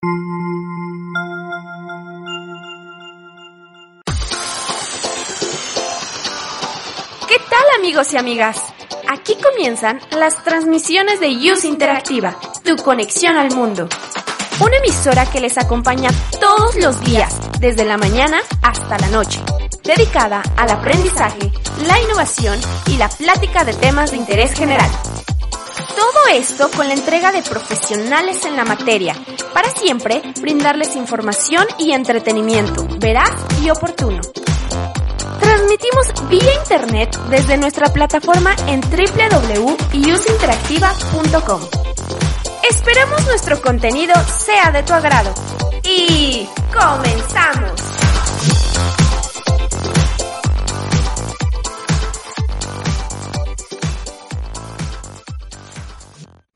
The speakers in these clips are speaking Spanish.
¿Qué tal amigos y amigas? Aquí comienzan las transmisiones de Use Interactiva, tu conexión al mundo. Una emisora que les acompaña todos los días, desde la mañana hasta la noche, dedicada al aprendizaje, la innovación y la plática de temas de interés general. Todo esto con la entrega de profesionales en la materia, para siempre brindarles información y entretenimiento veraz y oportuno. Transmitimos vía internet desde nuestra plataforma en www.useinteractiva.com. Esperamos nuestro contenido sea de tu agrado. Y comenzamos.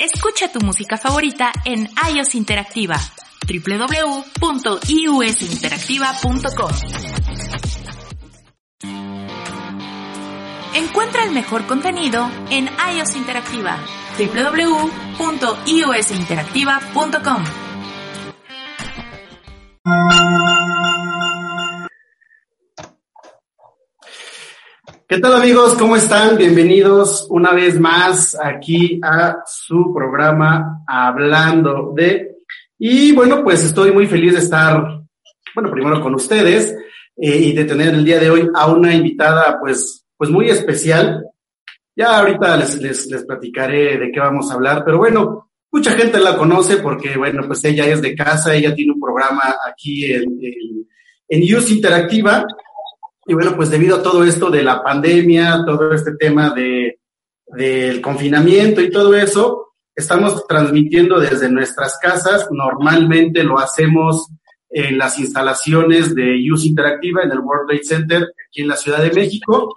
Escucha tu música favorita en iOS Interactiva www.iusinteractiva.com Encuentra el mejor contenido en iOS Interactiva www.iusinteractiva.com ¿Qué tal amigos? ¿Cómo están? Bienvenidos una vez más aquí a su programa Hablando de... Y bueno, pues estoy muy feliz de estar, bueno, primero con ustedes eh, y de tener el día de hoy a una invitada pues, pues muy especial. Ya ahorita les, les, les platicaré de qué vamos a hablar, pero bueno, mucha gente la conoce porque, bueno, pues ella es de casa, ella tiene un programa aquí en, en, en Use Interactiva y bueno, pues debido a todo esto de la pandemia, todo este tema de, del confinamiento y todo eso, estamos transmitiendo desde nuestras casas. Normalmente lo hacemos en las instalaciones de Use Interactiva en el World Trade Center aquí en la Ciudad de México.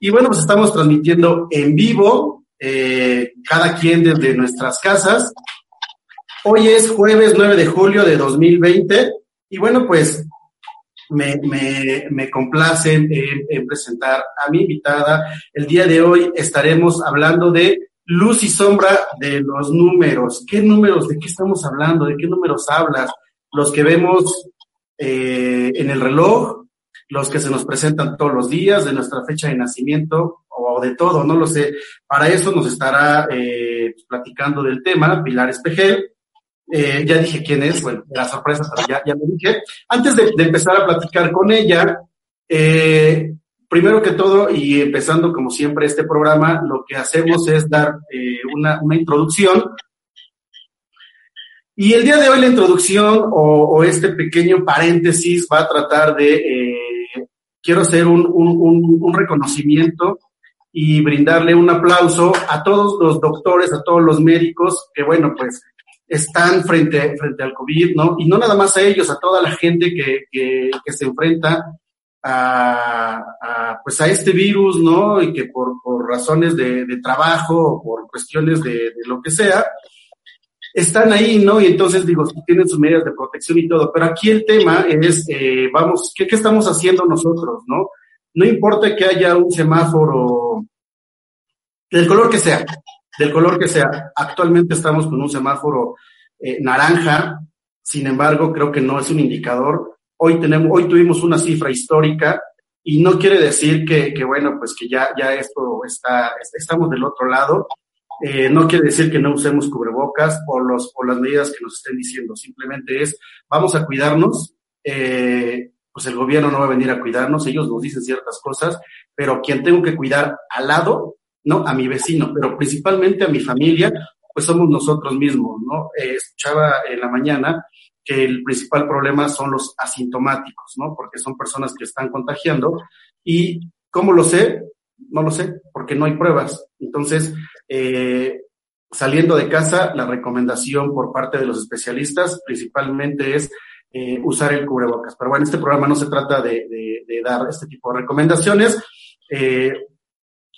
Y bueno, pues estamos transmitiendo en vivo, eh, cada quien desde nuestras casas. Hoy es jueves 9 de julio de 2020 y bueno, pues me, me, me complace en, en, presentar a mi invitada. El día de hoy estaremos hablando de luz y sombra de los números. ¿Qué números? ¿De qué estamos hablando? ¿De qué números hablas? Los que vemos eh, en el reloj, los que se nos presentan todos los días, de nuestra fecha de nacimiento o de todo, no lo sé. Para eso nos estará eh, platicando del tema Pilar Espejel. Eh, ya dije quién es, bueno, la sorpresa, ya, ya lo dije. Antes de, empezar a platicar con ella, eh, primero que todo, y empezando como siempre este programa, lo que hacemos es dar eh, una, una, introducción. Y el día de hoy la introducción o, o este pequeño paréntesis va a tratar de, eh, quiero hacer un, un, un reconocimiento y brindarle un aplauso a todos los doctores, a todos los médicos que, bueno, pues están frente, frente al COVID, ¿no? Y no nada más a ellos, a toda la gente que, que, que se enfrenta a, pues a este virus, ¿no? Y que por, por razones de, de trabajo o por cuestiones de, de, lo que sea, están ahí, ¿no? Y entonces digo, tienen sus medidas de protección y todo, pero aquí el tema es, eh, vamos, ¿qué, ¿qué estamos haciendo nosotros, no? No importa que haya un semáforo del color que sea, del color que sea. Actualmente estamos con un semáforo eh, naranja, sin embargo, creo que no es un indicador. Hoy tenemos, hoy tuvimos una cifra histórica y no quiere decir que, que bueno, pues que ya, ya esto está, estamos del otro lado. Eh, no quiere decir que no usemos cubrebocas o, los, o las medidas que nos estén diciendo, simplemente es vamos a cuidarnos. Eh, pues el gobierno no va a venir a cuidarnos, ellos nos dicen ciertas cosas, pero quien tengo que cuidar al lado, ¿no? A mi vecino, pero principalmente a mi familia, pues somos nosotros mismos, ¿no? Eh, escuchaba en la mañana que el principal problema son los asintomáticos, ¿no? Porque son personas que están contagiando y ¿cómo lo sé? No lo sé, porque no hay pruebas. Entonces, eh, saliendo de casa, la recomendación por parte de los especialistas principalmente es eh, usar el cubrebocas. Pero bueno, este programa no se trata de, de, dar este tipo de recomendaciones. Eh,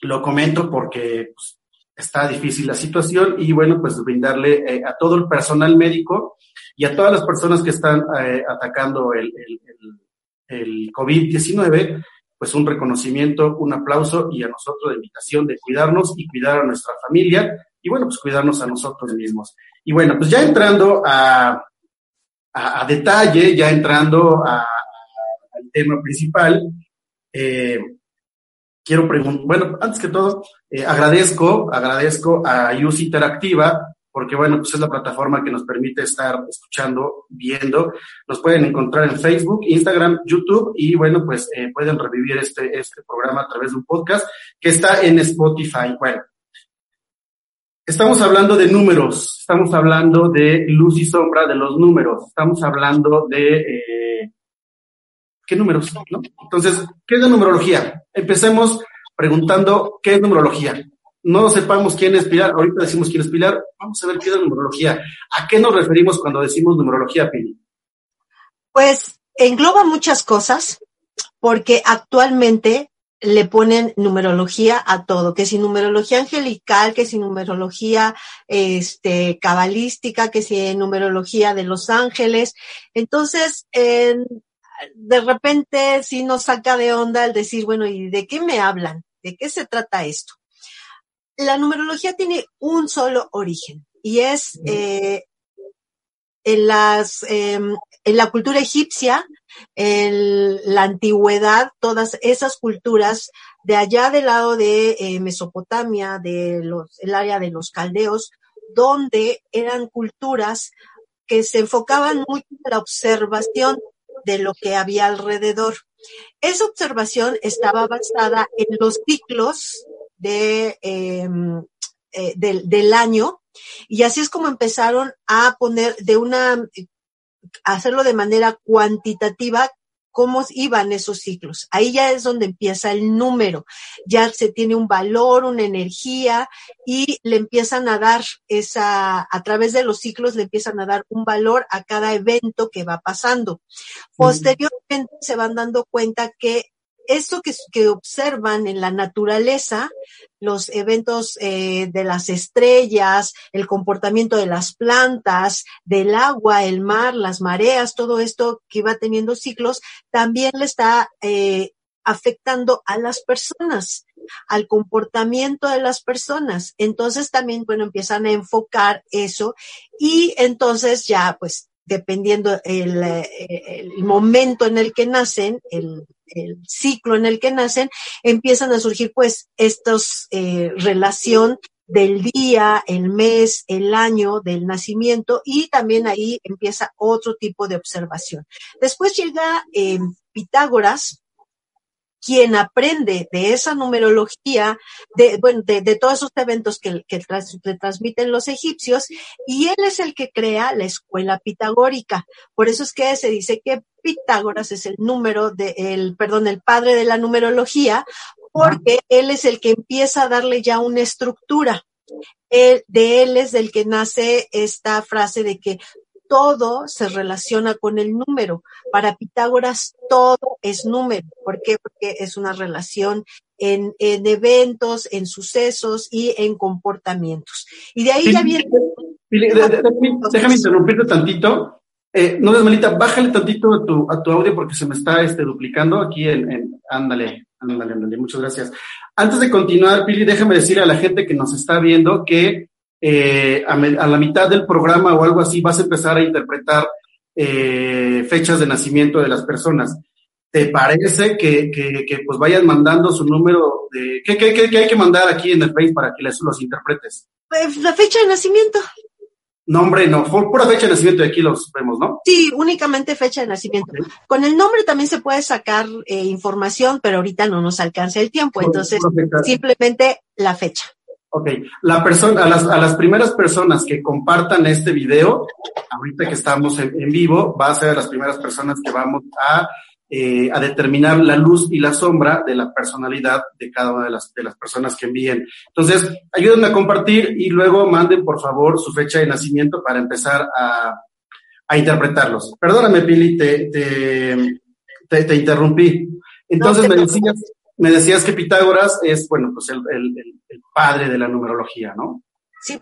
lo comento porque pues, está difícil la situación y bueno, pues brindarle eh, a todo el personal médico y a todas las personas que están eh, atacando el, el, el, el COVID-19, pues un reconocimiento, un aplauso y a nosotros la invitación de cuidarnos y cuidar a nuestra familia y bueno, pues cuidarnos a nosotros mismos. Y bueno, pues ya entrando a, a, a detalle, ya entrando a, al tema principal, eh, quiero preguntar, bueno, antes que todo, eh, agradezco, agradezco a Use Interactiva, porque bueno, pues es la plataforma que nos permite estar escuchando, viendo. Nos pueden encontrar en Facebook, Instagram, YouTube y bueno, pues eh, pueden revivir este, este programa a través de un podcast que está en Spotify. Bueno, estamos hablando de números, estamos hablando de luz y sombra de los números, estamos hablando de... Eh, ¿Qué números? ¿no? Entonces, ¿qué es la numerología? Empecemos preguntando qué es numerología. No sepamos quién es Pilar, ahorita decimos quién es Pilar, vamos a ver qué es numerología. ¿A qué nos referimos cuando decimos numerología, Pili? Pues engloba muchas cosas, porque actualmente le ponen numerología a todo, que si numerología angelical, que si numerología este cabalística, que si numerología de los ángeles. Entonces, eh, de repente sí nos saca de onda el decir, bueno, ¿y de qué me hablan? ¿De qué se trata esto? La numerología tiene un solo origen y es eh, en las eh, en la cultura egipcia, en la antigüedad, todas esas culturas de allá del lado de eh, Mesopotamia, de los, el área de los caldeos, donde eran culturas que se enfocaban mucho en la observación de lo que había alrededor. Esa observación estaba basada en los ciclos de, eh, eh, del, del año y así es como empezaron a poner de una, hacerlo de manera cuantitativa cómo iban esos ciclos. Ahí ya es donde empieza el número. Ya se tiene un valor, una energía y le empiezan a dar esa, a través de los ciclos le empiezan a dar un valor a cada evento que va pasando. Posteriormente se van dando cuenta que esto que, que, observan en la naturaleza, los eventos eh, de las estrellas, el comportamiento de las plantas, del agua, el mar, las mareas, todo esto que va teniendo ciclos, también le está eh, afectando a las personas, al comportamiento de las personas. Entonces también, bueno, empiezan a enfocar eso y entonces ya, pues, dependiendo el, el momento en el que nacen, el el ciclo en el que nacen, empiezan a surgir pues estos eh, relación del día, el mes, el año del nacimiento y también ahí empieza otro tipo de observación. Después llega eh, Pitágoras, quien aprende de esa numerología, de, bueno, de, de todos esos eventos que, que tras, transmiten los egipcios, y él es el que crea la escuela pitagórica. Por eso es que se dice que Pitágoras es el número de, el, perdón, el padre de la numerología, porque él es el que empieza a darle ya una estructura. Él, de él es del que nace esta frase de que todo se relaciona con el número. Para Pitágoras todo es número. ¿Por qué? Porque es una relación en, en eventos, en sucesos y en comportamientos. Y de ahí ya viene. Pili, de, de, déjame interrumpirte tantito. Eh, no, Esmalita, bájale tantito a tu, a tu audio porque se me está este, duplicando aquí en, en, ándale, ándale, ándale, muchas gracias. Antes de continuar, Pili, déjame decirle a la gente que nos está viendo que eh, a, me, a, la mitad del programa o algo así vas a empezar a interpretar eh, fechas de nacimiento de las personas. ¿te parece que, que, que pues vayan mandando su número de... ¿Qué, qué, qué, hay que mandar aquí en el Face para que les, los interpretes? Pues, la fecha de nacimiento. Nombre, no, pura fecha de nacimiento y aquí los vemos, ¿no? Sí, únicamente fecha de nacimiento. Con el nombre también se puede sacar eh, información, pero ahorita no nos alcanza el tiempo, entonces simplemente la fecha. Ok, la persona, a las, a las primeras personas que compartan este video, ahorita que estamos en, en vivo, va a ser a las primeras personas que vamos a eh, a determinar la luz y la sombra de la personalidad de cada una de las, de las personas que envíen. Entonces, ayúdenme a compartir y luego manden, por favor, su fecha de nacimiento para empezar a, a interpretarlos. Perdóname, Pili, te, te, te, interrumpí. Entonces, me, decías, me decías que Pitágoras es, bueno, pues el, el, padre de la numerología, ¿no? Sí,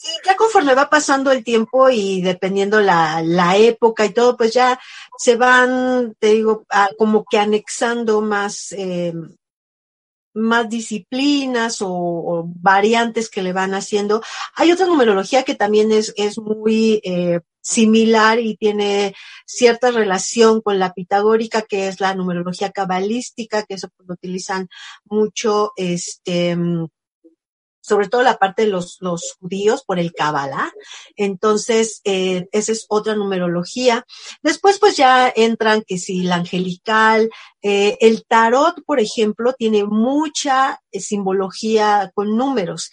Sí, ya conforme va pasando el tiempo y dependiendo la, la época y todo, pues ya se van, te digo, como que anexando más, eh, más disciplinas o, variantes que le van haciendo. Hay otra numerología que también es, es muy eh, similar y tiene cierta relación con la pitagórica, que es la numerología cabalística, que eso pues, lo utilizan mucho, este, sobre todo la parte de los, los judíos por el Kabbalah. Entonces, eh, esa es otra numerología. Después, pues ya entran que si la angelical, eh, el tarot, por ejemplo, tiene mucha eh, simbología con números.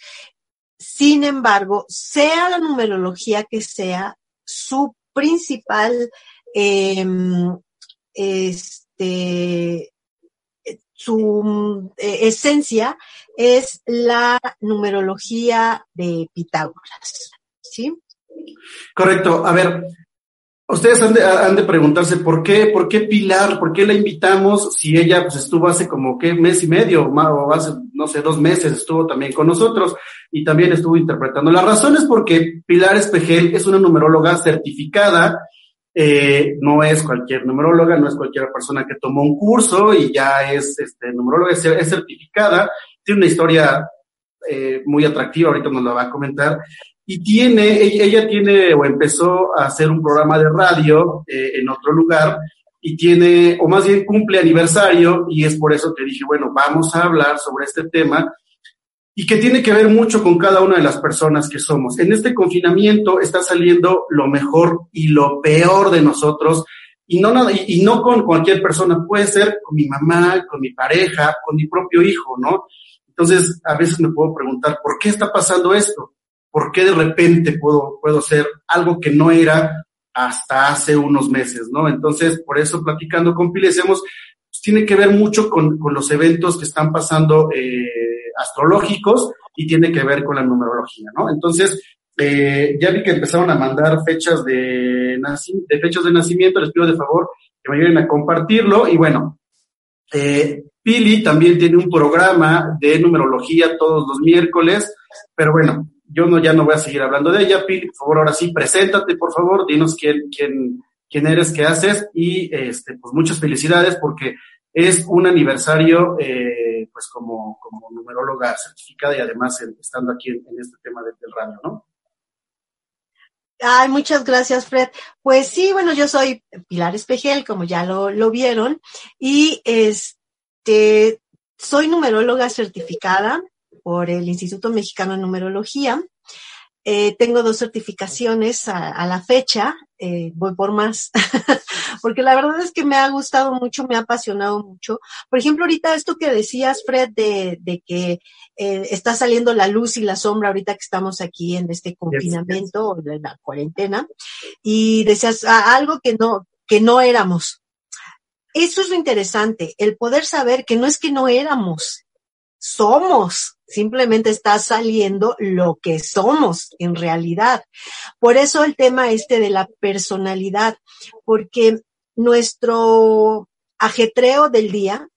Sin embargo, sea la numerología que sea, su principal em, este, su eh, esencia es la numerología de Pitágoras. ¿Sí? Correcto. A ver, ustedes han de, han de, preguntarse por qué, por qué Pilar, por qué la invitamos si ella pues, estuvo hace como que mes y medio o hace, no sé, dos meses estuvo también con nosotros y también estuvo interpretando. La razón es porque Pilar Espejel es una numeróloga certificada eh, no es cualquier numeróloga, no es cualquier persona que tomó un curso y ya es este, numeróloga, es, certificada, tiene una historia eh, muy atractiva, ahorita nos la va a comentar, y tiene, ella, tiene o empezó a hacer un programa de radio eh, en otro lugar y tiene, o más bien cumple aniversario, y es por eso que dije, bueno, vamos a hablar sobre este tema y que tiene que ver mucho con cada una de las personas que somos. En este confinamiento está saliendo lo mejor y lo peor de nosotros y no, y, no con cualquier persona, puede ser con mi mamá, con mi pareja, con mi propio hijo, ¿no? Entonces, a veces me puedo preguntar, ¿por qué está pasando esto? ¿Por qué de repente puedo, puedo ser algo que no era hasta hace unos meses, ¿no? Entonces, por eso platicando con Pili, decimos, pues, tiene que ver mucho con, con los eventos que están pasando eh, astrológicos y tiene que ver con la numerología, ¿no? Entonces, eh, ya vi que empezaron a mandar fechas de, de fechas de nacimiento, les pido de favor que me ayuden a compartirlo y bueno, eh, Pili también tiene un programa de numerología todos los miércoles, pero bueno, yo no, ya no voy a seguir hablando de ella. Pili, por favor, ahora sí, preséntate, por favor, dinos quién, quién, quién eres, qué haces y este, pues muchas felicidades porque es un aniversario eh, pues como, como numeróloga certificada y además estando aquí en, este tema del, radio, ¿no? Ay, muchas gracias, Fred. Pues sí, bueno, yo soy Pilar Espejel, como ya lo, lo vieron, y este, soy numeróloga certificada por el Instituto Mexicano de Numerología. Eh, tengo dos certificaciones a, la fecha, eh, voy por más. porque la verdad es que me ha gustado mucho, me ha apasionado mucho. Por ejemplo, ahorita esto que decías, Fred, de, de que eh, está saliendo la luz y la sombra ahorita que estamos aquí en este confinamiento o en la cuarentena, y decías ah, algo que no, que no éramos. Eso es lo interesante, el poder saber que no es que no éramos, somos, simplemente está saliendo lo que somos en realidad. Por eso el tema este de la personalidad, porque nuestro ajetreo del día,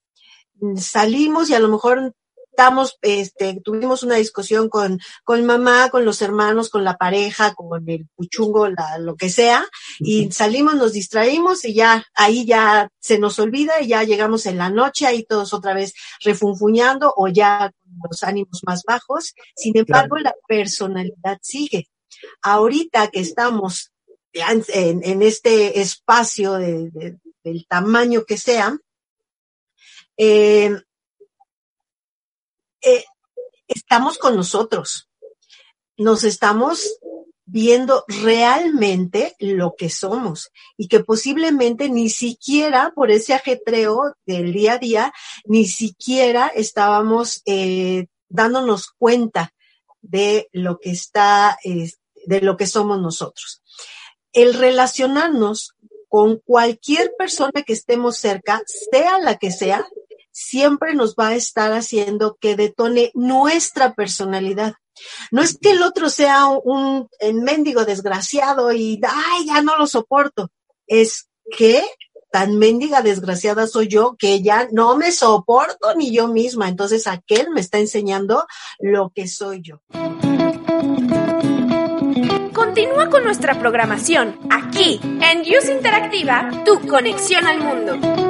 salimos y a lo mejor estamos, este, tuvimos una discusión con, con mamá, con los hermanos, con la pareja, con el puchungo, la, lo que sea, y salimos, nos distraímos y ya, ahí ya se nos olvida y ya llegamos en la noche, ahí todos otra vez refunfuñando o ya con los ánimos más bajos. Sin embargo, la personalidad sigue. Ahorita que estamos en, en este espacio de, del tamaño que sea, eh, eh, estamos con nosotros. Nos estamos viendo realmente lo que somos y que posiblemente ni siquiera por ese ajetreo del día a día, ni siquiera estábamos eh, dándonos cuenta de lo que está, de lo que somos nosotros. El relacionarnos con cualquier persona que estemos cerca, sea la que sea, siempre nos va a estar haciendo que detone nuestra personalidad. No es que el otro sea un, mendigo desgraciado y, ay, ya no lo soporto. Es que tan mendiga desgraciada soy yo que ya no me soporto ni yo misma. Entonces aquel me está enseñando lo que soy yo. Continúa con nuestra programación aquí en Use Interactiva, tu conexión al mundo.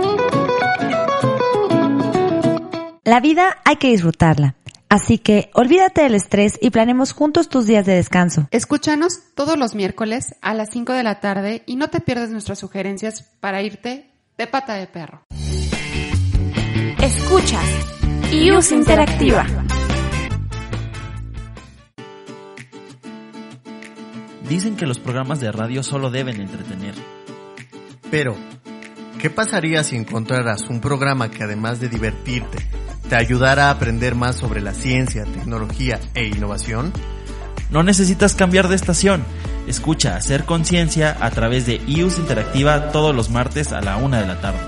La vida hay que disfrutarla. Así que olvídate del estrés y planemos juntos tus días de descanso. Escúchanos todos los miércoles a las 5 de la tarde y no te pierdas nuestras sugerencias para irte de pata de perro. Escuchas IUS Interactiva. Dicen que los programas de radio solo deben entretener. Pero, ¿qué pasaría si encontraras un programa que además de divertirte, te ayudará a aprender más sobre la ciencia, tecnología e innovación? No necesitas cambiar de estación. Escucha Hacer Conciencia a través de IUS Interactiva todos los martes a la una de la tarde.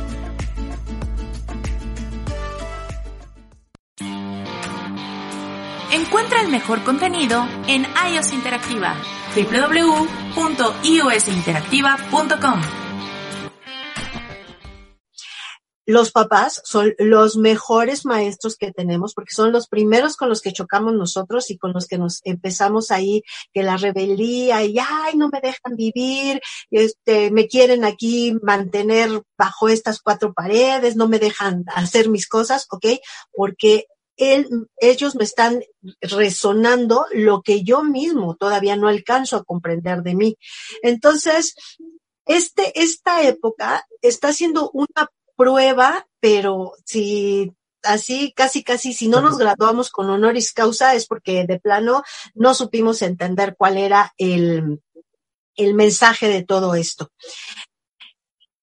Encuentra el mejor contenido en iOS Interactiva www.iosinteractiva.com los papás son los mejores maestros que tenemos porque son los primeros con los que chocamos nosotros y con los que nos empezamos ahí que la rebeldía y ay no me dejan vivir este me quieren aquí mantener bajo estas cuatro paredes no me dejan hacer mis cosas ¿ok? porque ellos me están resonando lo que yo mismo todavía no alcanzo a comprender de mí entonces este, esta época está siendo una prueba, pero si así casi casi si no nos graduamos con honoris causa es porque de plano no supimos entender cuál era el, el mensaje de todo esto.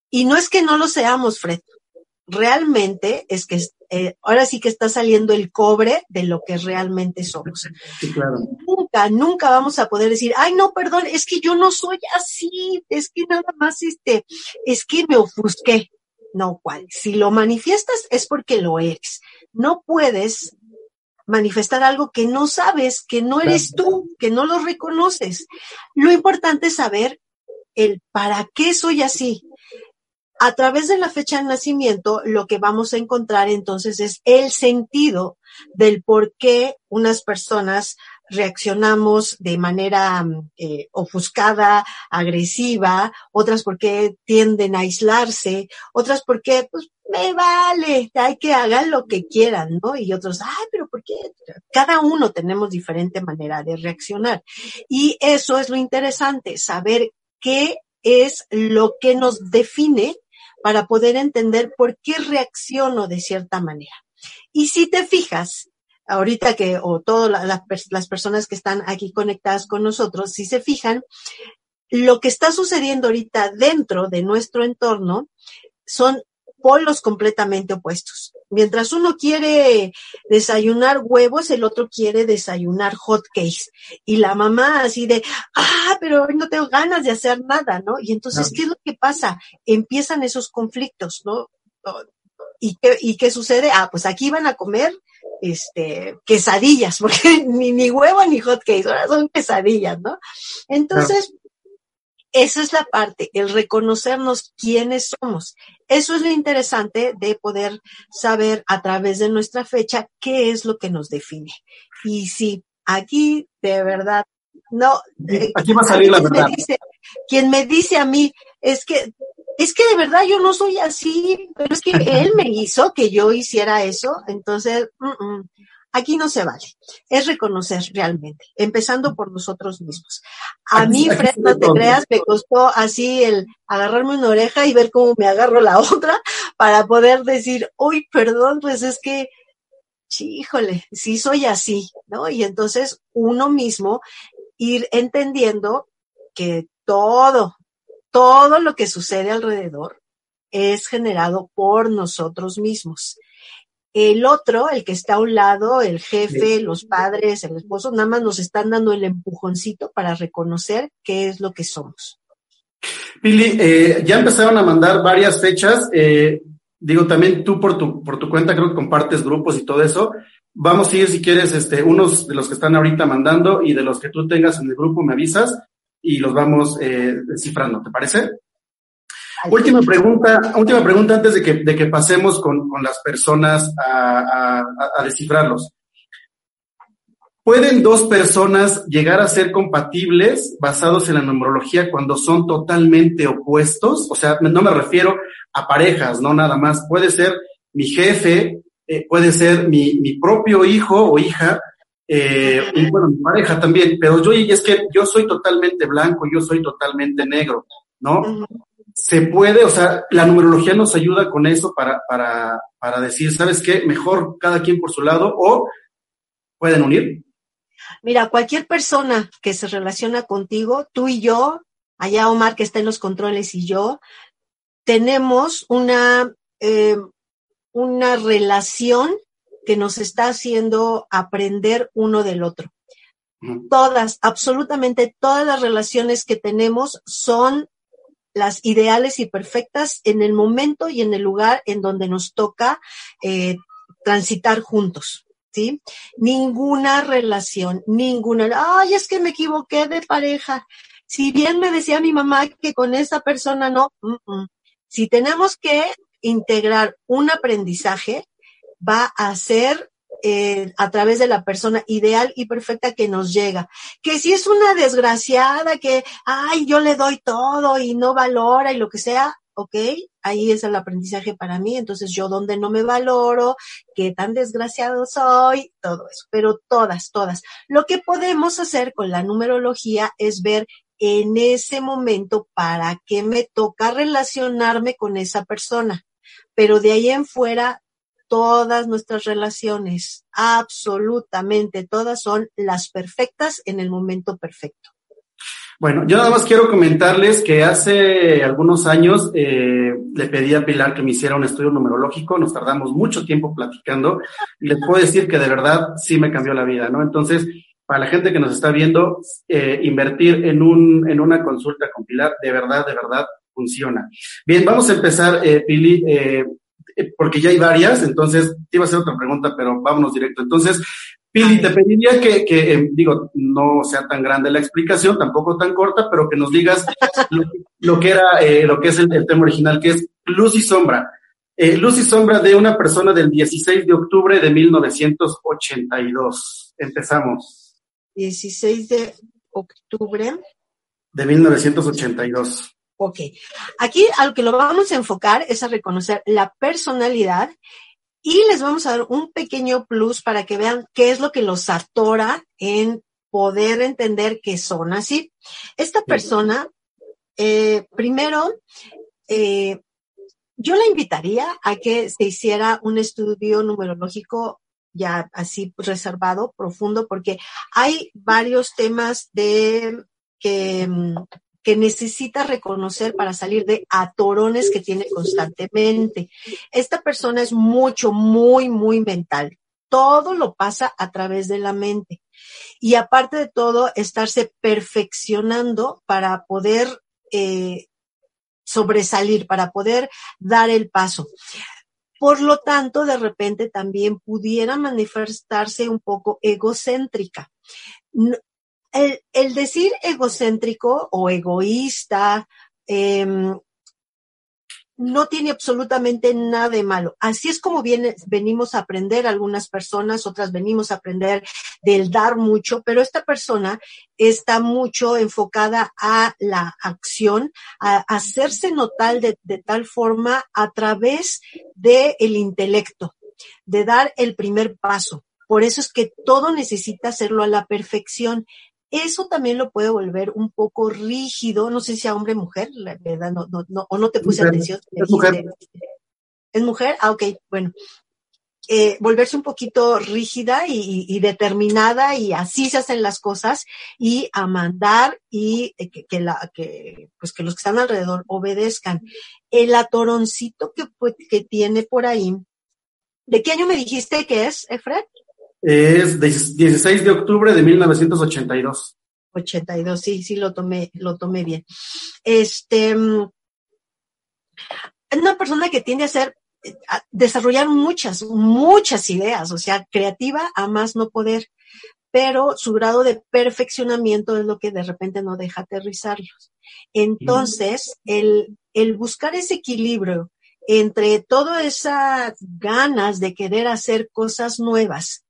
Y no es que no lo seamos, Fred. Realmente es que eh, ahora sí que está saliendo el cobre de lo que realmente somos. Nunca, nunca vamos a poder decir, ay, no, perdón, es que yo no soy así, es que nada más este, es que me ofusqué no cual. Si lo manifiestas es porque lo eres. No puedes manifestar algo que no sabes, que no eres tú, que no lo reconoces. Lo importante es saber el para qué soy así. A través de la fecha de nacimiento, lo que vamos a encontrar entonces es el sentido del por qué unas personas reaccionamos de manera eh, ofuscada, agresiva, otras porque tienden a aislarse, otras porque, pues, me vale, hay que hagan lo que quieran, ¿no? Y otros, ay, pero ¿por qué? Cada uno tenemos diferente manera de reaccionar. Y eso es lo interesante, saber qué es lo que nos define para poder entender por qué reacciono de cierta manera. Y si te fijas, ahorita que, o todas las personas que están aquí conectadas con nosotros, si se fijan, lo que está sucediendo ahorita dentro de nuestro entorno son polos completamente opuestos. Mientras uno quiere desayunar huevos, el otro quiere desayunar hot cakes. Y la mamá así de, ah, pero hoy no tengo ganas de hacer nada, ¿no? Y entonces, ¿qué es lo que pasa? Empiezan esos conflictos, ¿no? ¿Y qué, ¿Y qué sucede? Ah, pues aquí van a comer este, quesadillas, porque ni, ni huevo ni hot cakes, ahora son quesadillas, ¿no? Entonces, esa es la parte, el reconocernos quiénes somos. Eso es lo interesante de poder saber a través de nuestra fecha qué es lo que nos define. Y si aquí, de verdad, no. Aquí va a salir la verdad. quien me dice a mí, es que es que de verdad yo no soy así, pero es que él me hizo que yo hiciera eso, entonces, Aquí no se vale. Es reconocer realmente, empezando por nosotros mismos. A mí, Fred, no te creas, me costó así el agarrarme una oreja y ver cómo me agarro la otra para poder decir, uy, perdón, pues es que, híjole, sí soy así, ¿no? Y entonces uno mismo ir entendiendo que todo, todo lo que sucede alrededor es generado por nosotros mismos. El otro, el que está a un lado, el jefe, los padres, el esposo, nada más nos están dando el empujoncito para reconocer qué es lo que somos. Pili, eh, ya empezaron a mandar varias fechas. Eh, digo, también tú por tu, por tu cuenta creo que compartes grupos y todo eso. Vamos a ir, si quieres, este, unos de los que están ahorita mandando y de los que tú tengas en el grupo me avisas y los vamos eh, descifrando, ¿te parece? Última pregunta, última pregunta antes de que, de que pasemos con, con las personas a, a, a, descifrarlos. ¿Pueden dos personas llegar a ser compatibles basados en la numerología cuando son totalmente opuestos? O sea, no me refiero a parejas, no nada más. Puede ser mi jefe, eh, puede ser mi, mi propio hijo o hija, eh, y bueno, mi pareja también, pero yo, y es que yo soy totalmente blanco, yo soy totalmente negro, ¿no? se puede, o sea, la numerología nos ayuda con eso para, para, para decir, ¿sabes qué? Mejor cada quien por su lado o pueden unir. Mira, cualquier persona que se relaciona contigo, tú y yo, allá Omar que está en los controles y yo, tenemos una, eh, una relación que nos está haciendo aprender uno del otro. Todas, absolutamente todas las relaciones que tenemos son las ideales y perfectas en el momento y en el lugar en donde nos toca eh, transitar juntos. ¿Sí? Ninguna relación, ninguna, ay, es que me equivoqué de pareja. Si bien me decía mi mamá que con esa persona no, si tenemos que integrar un aprendizaje, va a ser eh, a través de la persona ideal y perfecta que nos llega. Que si es una desgraciada que, ay, yo le doy todo y no valora y lo que sea, ok, ahí es el aprendizaje para mí. Entonces yo donde no me valoro, qué tan desgraciado soy, todo eso. Pero todas, todas. Lo que podemos hacer con la numerología es ver en ese momento para qué me toca relacionarme con esa persona. Pero de ahí en fuera, todas nuestras relaciones, absolutamente todas son las perfectas en el momento perfecto. Bueno, yo nada más quiero comentarles que hace algunos años eh, le pedí a Pilar que me hiciera un estudio numerológico, nos tardamos mucho tiempo platicando y les puedo decir que de verdad sí me cambió la vida, ¿no? Entonces, para la gente que nos está viendo, eh, invertir en, un, en una consulta con Pilar, de verdad, de verdad, funciona. Bien, vamos a empezar, eh, Pili. Eh, porque ya hay varias, entonces te iba a hacer otra pregunta, pero vámonos directo. Entonces, Pili, te pediría que, que eh, digo, no sea tan grande la explicación, tampoco tan corta, pero que nos digas lo, que era, eh, lo que es el, tema original, que es luz y sombra. luz y sombra de una persona del 16 de octubre de 1982. Empezamos. 16 de octubre. De 1982. Ok. Aquí a lo que lo vamos a enfocar es a reconocer la personalidad y les vamos a dar un pequeño plus para que vean qué es lo que los atora en poder entender que son así. Esta persona, eh, primero, eh, yo la invitaría a que se hiciera un estudio numerológico ya así reservado, profundo, porque hay varios temas de que mm, que necesita reconocer para salir de atorones que tiene constantemente. Esta persona es mucho, muy, muy mental. Todo lo pasa a través de la mente. Y aparte de todo, estarse perfeccionando para poder eh, sobresalir, para poder dar el paso. Por lo tanto, de repente también pudiera manifestarse un poco egocéntrica el, decir egocéntrico o egoísta em, no tiene absolutamente nada de malo. Así es como viene, venimos a aprender algunas personas, otras venimos a aprender del dar mucho, pero esta persona está mucho enfocada a la acción, a hacerse notar de, de tal forma a través del el intelecto, de dar el primer paso Por eso es que todo necesita hacerlo a la perfección. Eso también lo puede volver un poco rígido, no sé si a hombre o mujer, la verdad, no, no, no, o no te puse atención. Es mujer. ¿Es mujer? Ah, ok, bueno. Eh, volverse un poquito rígida y, y, determinada y así se hacen las cosas y a mandar y eh, que, que, la, que, pues que los que están alrededor obedezcan. El atoroncito que, que tiene por ahí, ¿de qué año me dijiste que es, Efred? Es de 16 de octubre de 1982. 82, sí, sí, lo tomé, lo tomé bien. Este, mm, una persona que tiende a ser, a desarrollar muchas, muchas ideas, o sea, creativa a más no poder, pero su grado de perfeccionamiento es lo que de repente no deja aterrizarlos. Entonces, el, el buscar ese equilibrio entre todas esas ganas de querer hacer cosas nuevas,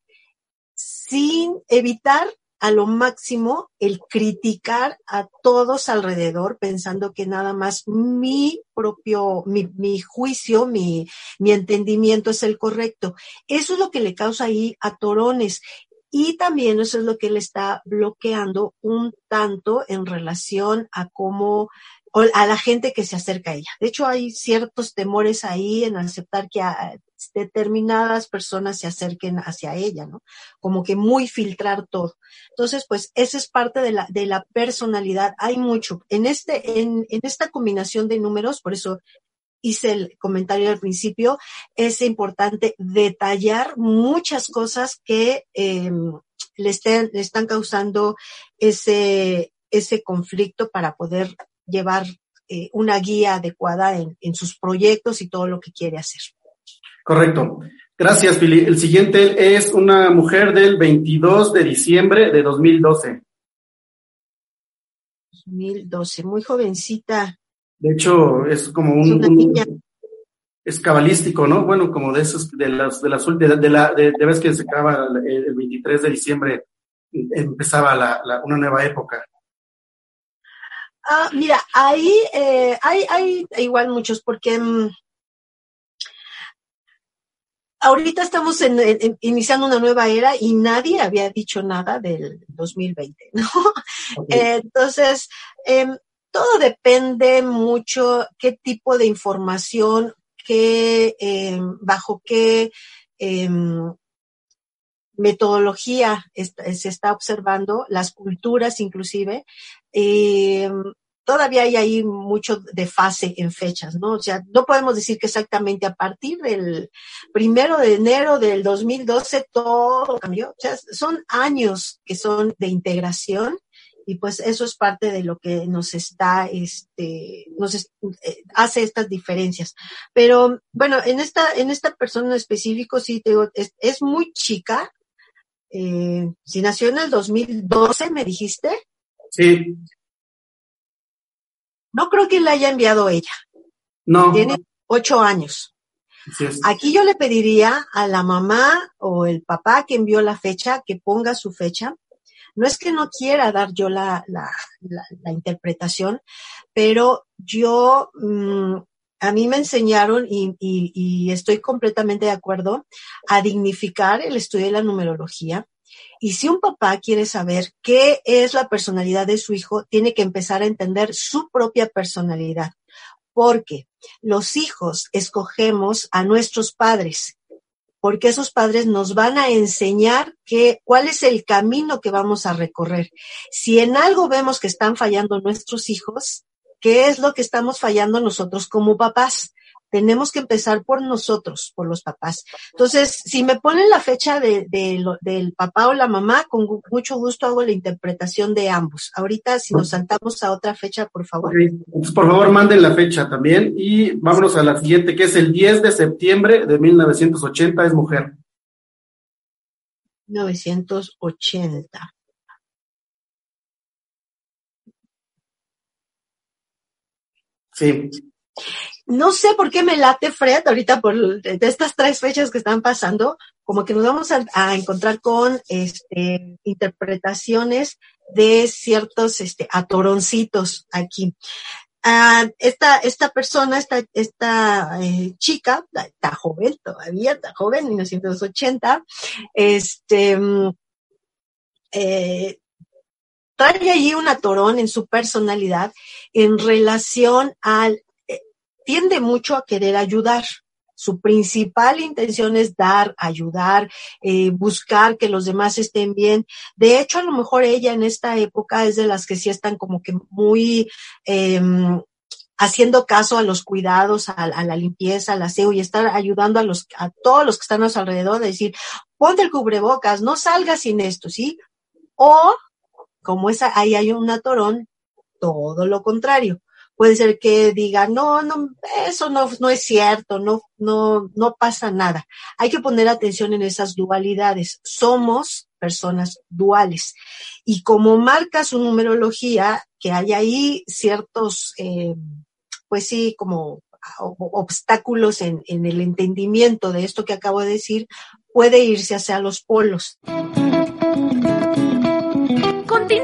sin evitar a lo máximo el criticar a todos alrededor pensando que nada más mi propio, mi, mi juicio, mi, mi entendimiento es el correcto. Eso es lo que le causa ahí a Torones. Y también eso es lo que le está bloqueando un tanto en relación a cómo a la gente que se acerca a ella. De hecho, hay ciertos temores ahí en aceptar que a determinadas personas se acerquen hacia ella, ¿no? Como que muy filtrar todo. Entonces, pues, esa es parte de la, de la personalidad. Hay mucho. En este, en, en esta combinación de números, por eso hice el comentario al principio, es importante detallar muchas cosas que eh, le, le están causando ese, ese conflicto para poder llevar eh, una guía adecuada en, en, sus proyectos y todo lo que quiere hacer. Correcto. Gracias, Fili. El siguiente es una mujer del 22 de diciembre de 2012. 2012, muy jovencita. De hecho, es como un, es, un, es cabalístico, ¿no? Bueno, como de esos, de las, de las, de, de la, de, de vez que se acaba el, el 23 de diciembre, empezaba la, la, una nueva época. Ah, mira, ahí eh, hay, hay igual muchos, porque mmm, ahorita estamos en, en, iniciando una nueva era y nadie había dicho nada del 2020, ¿no? Okay. Eh, entonces, eh, todo depende mucho qué tipo de información, qué, eh, bajo qué metodología se está observando, las culturas inclusive, todavía hay ahí mucho de fase en fechas, ¿no? O sea, no podemos decir que exactamente a partir del primero de enero del 2012 todo cambió. O sea, son años que son de integración y pues eso es parte de lo que nos está, este, nos eh, hace estas diferencias. Pero bueno, en esta, en esta persona en específico, sí, te digo, es, es muy chica, eh, si nació en el 2012, me dijiste. Sí. No creo que la haya enviado ella. No. Tiene ocho años. Aquí yo le pediría a la mamá o el papá que envió la fecha que ponga su fecha. No es que no quiera dar yo la, la, la, la interpretación, pero yo mmm, a mí me enseñaron y, y, y, estoy completamente de acuerdo a dignificar el estudio de la numerología. Y si un papá quiere saber qué es la personalidad de su hijo, tiene que empezar a entender su propia personalidad. Porque los hijos escogemos a nuestros padres, porque esos padres nos van a enseñar que, cuál es el camino que vamos a recorrer. Si en algo vemos que están fallando nuestros hijos, ¿Qué es lo que estamos fallando nosotros como papás? Tenemos que empezar por nosotros, por los papás. Entonces, si me ponen la fecha de, del papá o la mamá, con mucho gusto hago la interpretación de ambos. Ahorita, si nos saltamos a otra fecha, por favor. Okay. Pues, por favor, manden la fecha también y vámonos a la siguiente, que es el 10 de septiembre de 1980, es mujer. 1980. Sí. No sé por qué me late Fred ahorita por estas tres fechas que están pasando, como que nos vamos a, encontrar con este, interpretaciones de ciertos este, atoroncitos aquí. ah, esta, esta persona, esta, esta eh, chica, está joven todavía, está joven, 1980, este, mm, eh, trae allí un atorón en su personalidad en relación al, tiende mucho a querer ayudar. Su principal intención es dar, ayudar, eh, buscar que los demás estén bien. De hecho, a lo mejor ella en esta época es de las que sí están como que muy em, haciendo caso a los cuidados, a, la limpieza, al aseo y estar ayudando a los, a todos los que están a su alrededor, de decir, ponte el cubrebocas, no salgas sin esto, ¿sí? O, como esa, ahí hay un atorón, todo lo contrario. Puede ser que diga, no, no, eso no, no es cierto, no, no, no pasa nada. Hay que poner atención en esas dualidades. Somos personas duales. Y como marca su numerología, que hay ahí ciertos, eh, pues sí, como obstáculos en, en el entendimiento de esto que acabo de decir, puede irse hacia los polos.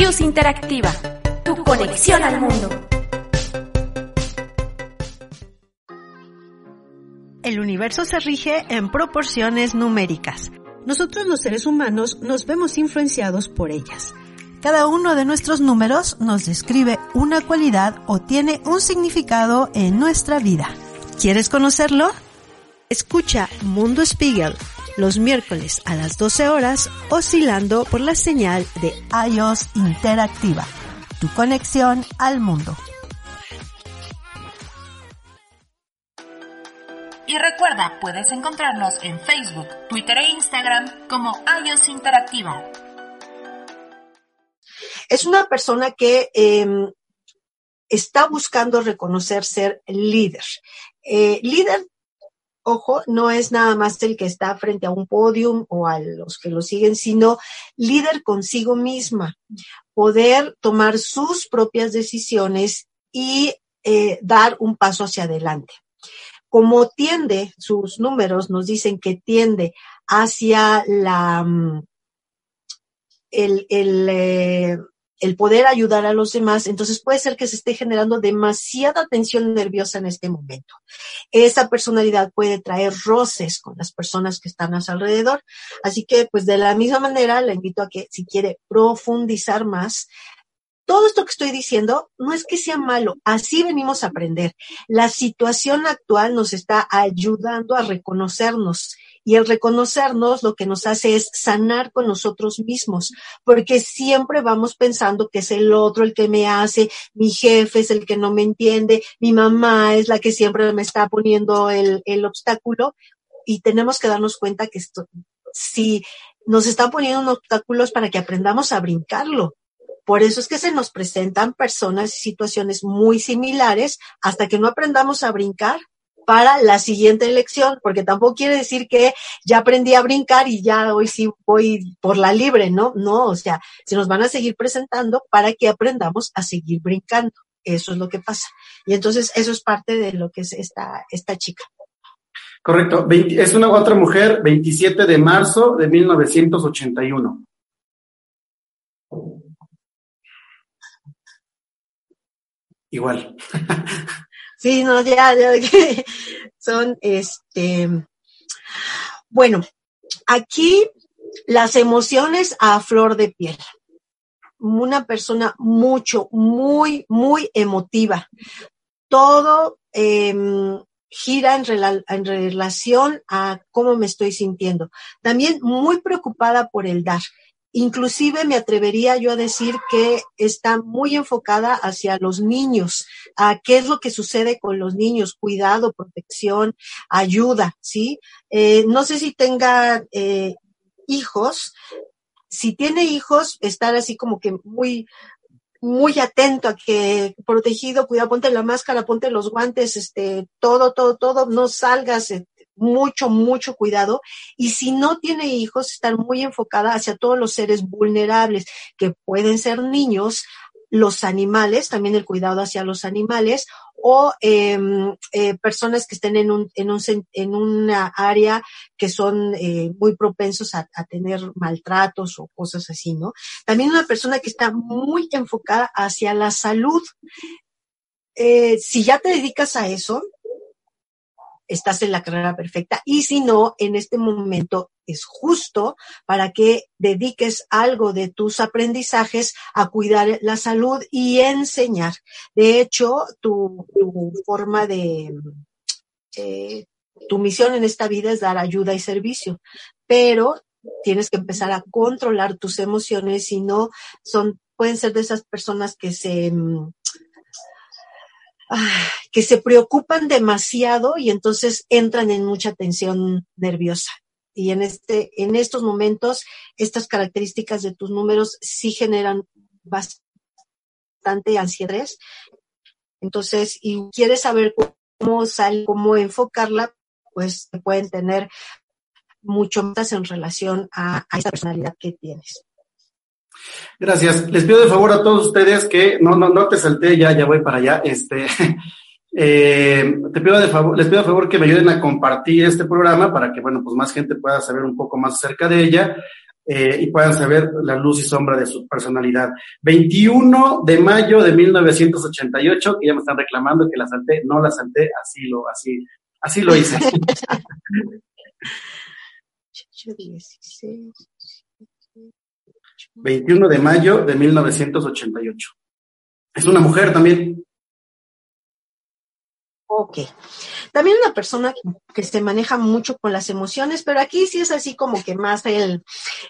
Interactiva, tu conexión al mundo. El universo se rige en proporciones numéricas. Nosotros los seres humanos nos vemos influenciados por ellas. Cada uno de nuestros números nos describe una cualidad o tiene un significado en nuestra vida. ¿Quieres conocerlo? Escucha Mundo Spiegel los miércoles a las 12 horas oscilando por la señal de iOS Interactiva, tu conexión al mundo. Y recuerda, puedes encontrarnos en Facebook, Twitter e Instagram como iOS Interactiva. Es una persona que em, está buscando reconocer ser líder. Eh, líder ojo, no es nada más el que está frente a un podium o a los que lo siguen, sino líder consigo misma, poder tomar sus propias decisiones y eh, dar un paso hacia adelante. Como tiende, sus números nos dicen que tiende hacia la, mm, el, el, eh, el poder ayudar a los demás, entonces puede ser que se esté generando demasiada tensión nerviosa en este momento. Esa personalidad puede traer roces con las personas que están a su alrededor. Así que, pues de la misma manera, le invito a que si quiere profundizar más, todo esto que estoy diciendo no es que sea malo, así venimos a aprender. La situación actual nos está ayudando a reconocernos y el reconocernos lo que nos hace es sanar con nosotros mismos, porque siempre vamos pensando que es el otro el que me hace, mi jefe es el que no me entiende, mi mamá es la que siempre me está poniendo el, el obstáculo y tenemos que darnos cuenta que esto, si nos están poniendo obstáculos para que aprendamos a brincarlo. Por eso es que se nos presentan personas y situaciones muy similares hasta que no aprendamos a brincar para la siguiente elección, porque tampoco quiere decir que ya aprendí a brincar y ya hoy sí voy por la libre, ¿no? No, o sea, se nos van a seguir presentando para que aprendamos a seguir brincando. Eso es lo que pasa. Y entonces eso es parte de lo que es esta, esta chica. Correcto. es una otra mujer, 27 de marzo de 1981. Igual. Sí, no, ya, ya, son, este, bueno, aquí las emociones a flor de piel. Una persona mucho, muy, muy emotiva. Todo em, gira en, en, relación a cómo me estoy sintiendo. También muy preocupada por el dar. Inclusive me atrevería yo a decir que está muy enfocada hacia los niños, a qué es lo que sucede con los niños, cuidado, protección, ayuda, ¿sí? Eh, no sé si tenga eh, hijos, si tiene hijos, estar así como que muy muy atento a que protegido, cuidado, ponte la máscara, ponte los guantes, este, todo, todo, todo, no salgas, eh, mucho, mucho cuidado. Y si no tiene hijos, estar muy enfocada hacia todos los seres vulnerables, que pueden ser niños, los animales, también el cuidado hacia los animales, o em, eh, personas que estén en, un, en, un, en una área que son eh, muy propensos a, a, tener maltratos o cosas así, ¿no? También una persona que está muy enfocada hacia la salud. Eh, si ya te dedicas a eso, estás en la carrera perfecta y si no, en este momento es justo para que dediques algo de tus aprendizajes a cuidar la salud y enseñar. De hecho, tu, forma de, eh, tu misión en esta vida es dar ayuda y servicio, pero tienes que empezar a controlar tus emociones y no son, pueden ser de esas personas que se, que se preocupan demasiado y entonces entran en mucha tensión nerviosa. Y en este, en estos momentos, estas características de tus números sí generan bastante ansiedad. Entonces, y quieres saber cómo sal, cómo enfocarla, pues pueden tener mucho más en relación a, a esta personalidad que tienes. Gracias. Les pido de favor a todos ustedes que no, no, no te salté, ya, ya voy para allá. Este, eh, te pido de favor, les pido de favor que me ayuden a compartir este programa para que, bueno, pues más gente pueda saber un poco más acerca de ella. Eh, y puedan saber la luz y sombra de su personalidad. 21 de mayo de 1988, que ya me están reclamando que la salté, no la salté, así lo, así, así lo hice. 21 de mayo de 1988. Es una mujer también. Ok. También una persona que se maneja mucho con las emociones, pero aquí sí es así como que más el,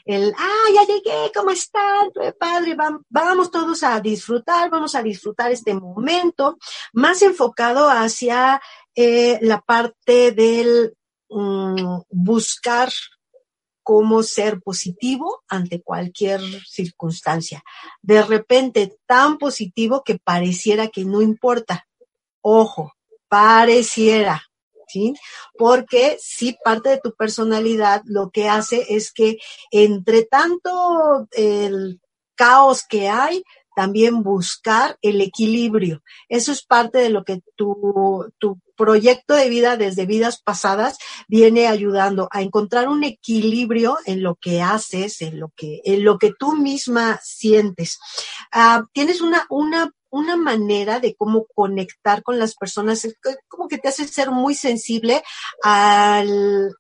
el, ah, ya llegué, ¿cómo están? Padre, vamos todos a disfrutar, vamos a disfrutar este momento, más enfocado hacia eh, la parte del um, buscar cómo ser positivo ante cualquier circunstancia. De repente, tan positivo que pareciera que no importa. Ojo, pareciera, ¿sí? Porque sí, parte de tu personalidad lo que hace es que entre tanto el caos que hay, también buscar el equilibrio. Eso es parte de lo que tu, tu proyecto de vida desde vidas pasadas viene ayudando a encontrar un equilibrio en lo que haces, en lo que, en lo que tú misma sientes. Uh, tienes una, una una manera de cómo conectar con las personas, como que te hace ser muy sensible al,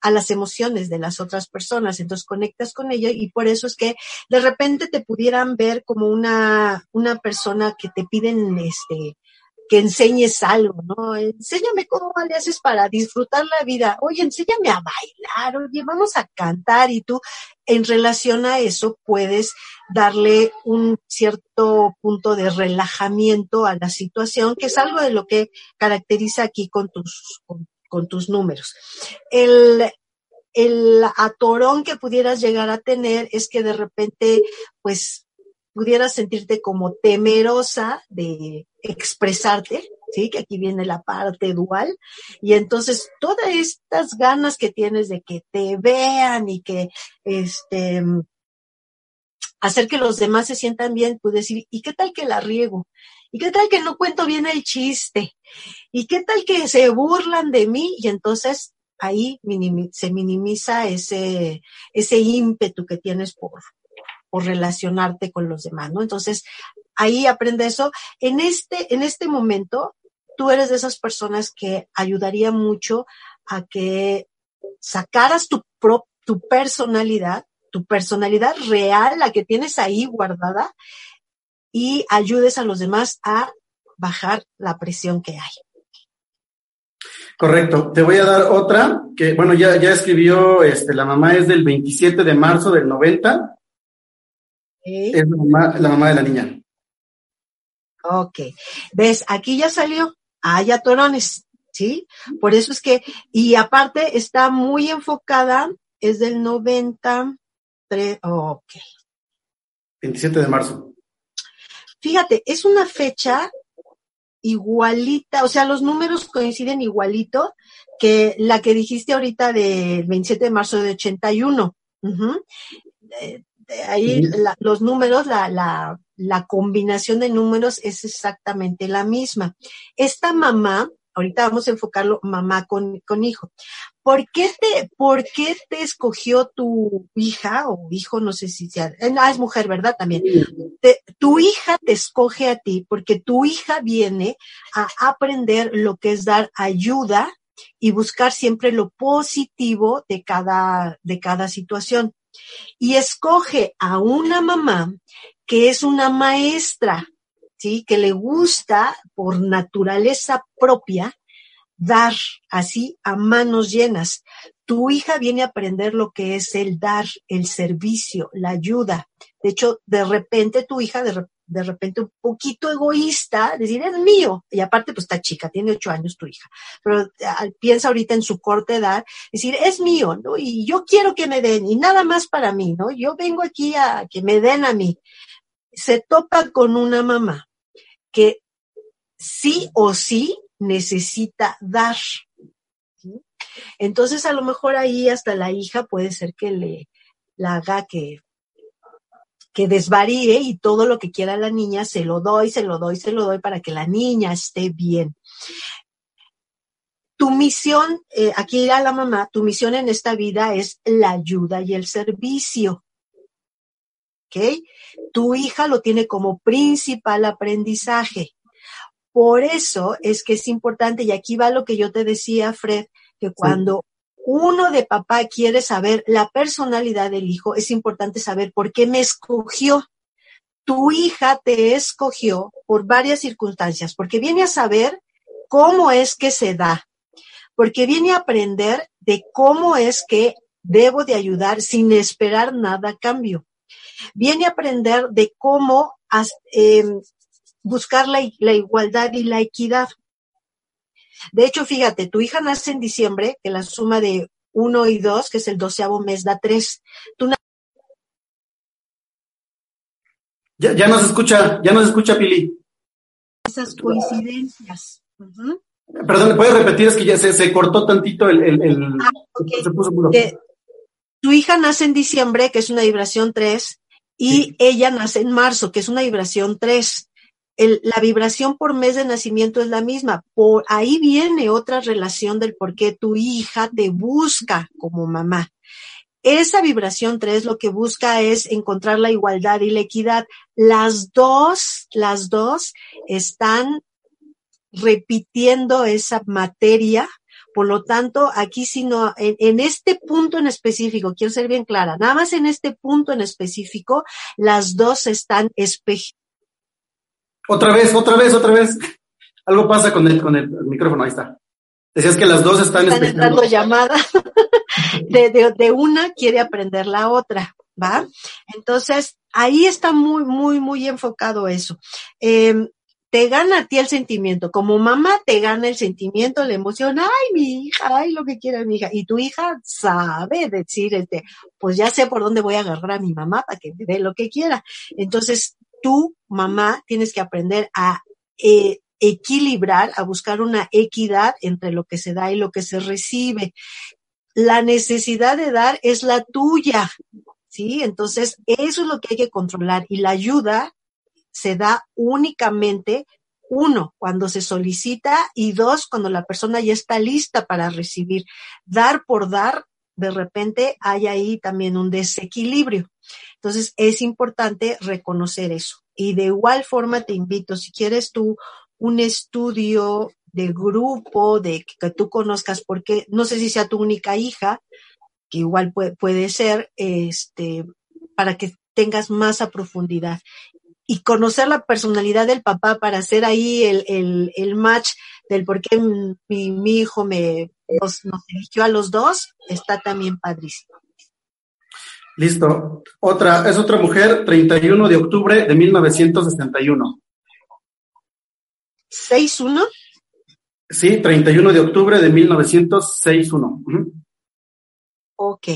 a las emociones de las otras personas, entonces conectas con ella y por eso es que de repente te pudieran ver como una, una persona que te piden este, que enseñes algo, ¿no? Enséñame cómo le haces para disfrutar la vida. Oye, enséñame a bailar, oye, vamos a cantar y tú en relación a eso puedes darle un cierto punto de relajamiento a la situación, que es algo de lo que caracteriza aquí con tus, con, con tus números. El, el atorón que pudieras llegar a tener es que de repente, pues, pudieras sentirte como temerosa de expresarte, ¿sí? Que aquí viene la parte dual. Y entonces todas estas ganas que tienes de que te vean y que, este, hacer que los demás se sientan bien, puedes decir, ¿y qué tal que la riego? ¿Y qué tal que no cuento bien el chiste? ¿Y qué tal que se burlan de mí? Y entonces ahí se minimiza ese, ese ímpetu que tienes por, por relacionarte con los demás, ¿no? Entonces, ahí aprende eso. En este, en este momento, tú eres de esas personas que ayudaría mucho a que sacaras tu, pro, tu personalidad, tu personalidad real, la que tienes ahí guardada, y ayudes a los demás a bajar la presión que hay. Correcto. Te voy a dar otra que, bueno, ya, ya escribió, este, la mamá es del 27 de marzo del 90. Okay. Es la mamá, la mamá de la niña. Ok. ¿Ves? Aquí ya salió. Hay atorones, ¿sí? Por eso es que, y aparte está muy enfocada, es del 93, ok. 27 de marzo. Fíjate, es una fecha igualita, o sea, los números coinciden igualito que la que dijiste ahorita del 27 de marzo de 81. Ujú. Eh, de ahí la- los números, la, la, la combinación de números es exactamente la misma. Esta mamá, ahorita vamos a enfocarlo mamá con, con hijo. ¿Por qué te, por qué te escogió tu hija o hijo? No sé si sea, ah, es mujer, ¿verdad? También. Te- tu hija te escoge a ti porque tu hija viene a aprender lo que es dar ayuda y buscar siempre lo positivo de cada, de cada situación. Y escoge a una mamá que es una maestra, ¿sí? Que le gusta por naturaleza propia dar así a manos llenas. Tu hija viene a aprender lo que es el dar, el servicio, la ayuda. De hecho, de repente tu hija, de, de repente un poquito egoísta, decir, es mío. Y aparte, pues está chica, tiene ocho años tu hija. Pero ah, piensa ahorita en su corta edad, decir, es mío, ¿no? Y yo quiero que me den, y nada más para mí, ¿no? Yo vengo aquí a que me den a mí. Se topa con una mamá que sí o sí necesita dar. Entonces, a lo mejor ahí hasta la hija puede ser que le la haga que, que desvaríe y todo lo que quiera la niña se lo doy, se lo doy, se lo doy para que la niña esté bien. Tu misión, eh, aquí irá la mamá, tu misión en esta vida es la ayuda y el servicio. ¿Ok? Tu hija lo tiene como principal aprendizaje. Por eso es que es importante, y aquí va lo que yo te decía, Fred, que cuando uno de papá quiere saber la personalidad del hijo, es importante saber por qué me escogió. Tu hija te escogió por varias circunstancias, porque viene a saber cómo es que se da, porque viene a aprender de cómo es que debo de ayudar sin esperar nada a cambio. Viene a aprender de cómo em, buscar la, la igualdad y la equidad. De hecho, fíjate, tu hija nace en diciembre, que la suma de uno y dos, que es el doceavo mes, da tres. Tú na- Ya, ya nos escucha, ya nos escucha Pili. esas coincidencias. Ujú. Perdón, ¿puedes repetir? Es que ya se, se cortó tantito el... el, el- Ah. Se puso. Que tu hija nace en diciembre, que es una vibración 3, y ella nace en marzo, que es una vibración 3. La vibración por mes de nacimiento es la misma. Por ahí viene otra relación del por qué tu hija te busca como mamá. Esa vibración 3 lo que busca es encontrar la igualdad y la equidad. Las dos, las dos están repitiendo esa materia. Por lo tanto, aquí si no, en, en este punto en específico, quiero ser bien clara, nada más en este punto en específico, las dos están. Otra vez, otra vez, otra vez. Algo pasa con el, con el micrófono, ahí está. Decías que las dos están, están espejando. entrando llamadas. De, de, de una quiere aprender la otra, ¿va? Entonces, ahí está muy, muy, muy enfocado eso. Eh, te gana a ti el sentimiento. Como mamá te gana el sentimiento, la emoción. Ay, mi hija, ay, lo que quiera mi hija. Y tu hija sabe decir, este, pues ya sé por dónde voy a agarrar a mi mamá para que me dé lo que quiera. Entonces, tú, mamá, tienes que aprender a eh, equilibrar, a buscar una equidad entre lo que se da y lo que se recibe. La necesidad de dar es la tuya, ¿sí? Entonces, eso es lo que hay que controlar y la ayuda se da únicamente, uno, cuando se solicita y dos, cuando la persona ya está lista para recibir. Dar por dar, de repente hay ahí también un desequilibrio. Entonces, es importante reconocer eso. Y de igual forma te invito, si quieres tú un estudio de grupo, de que, tú conozcas, porque no sé si sea tu única hija, que igual puede, puede ser, este, para que tengas más a profundidad y conocer la personalidad del papá para hacer ahí el, el, el match del por qué mi, mi hijo me nos, nos eligió a los dos, está también padrísimo. Listo. Otra, es otra mujer, 31 de octubre de 1961. ¿6-1? Sí, 31 de octubre de 1961. Ujú. Ok.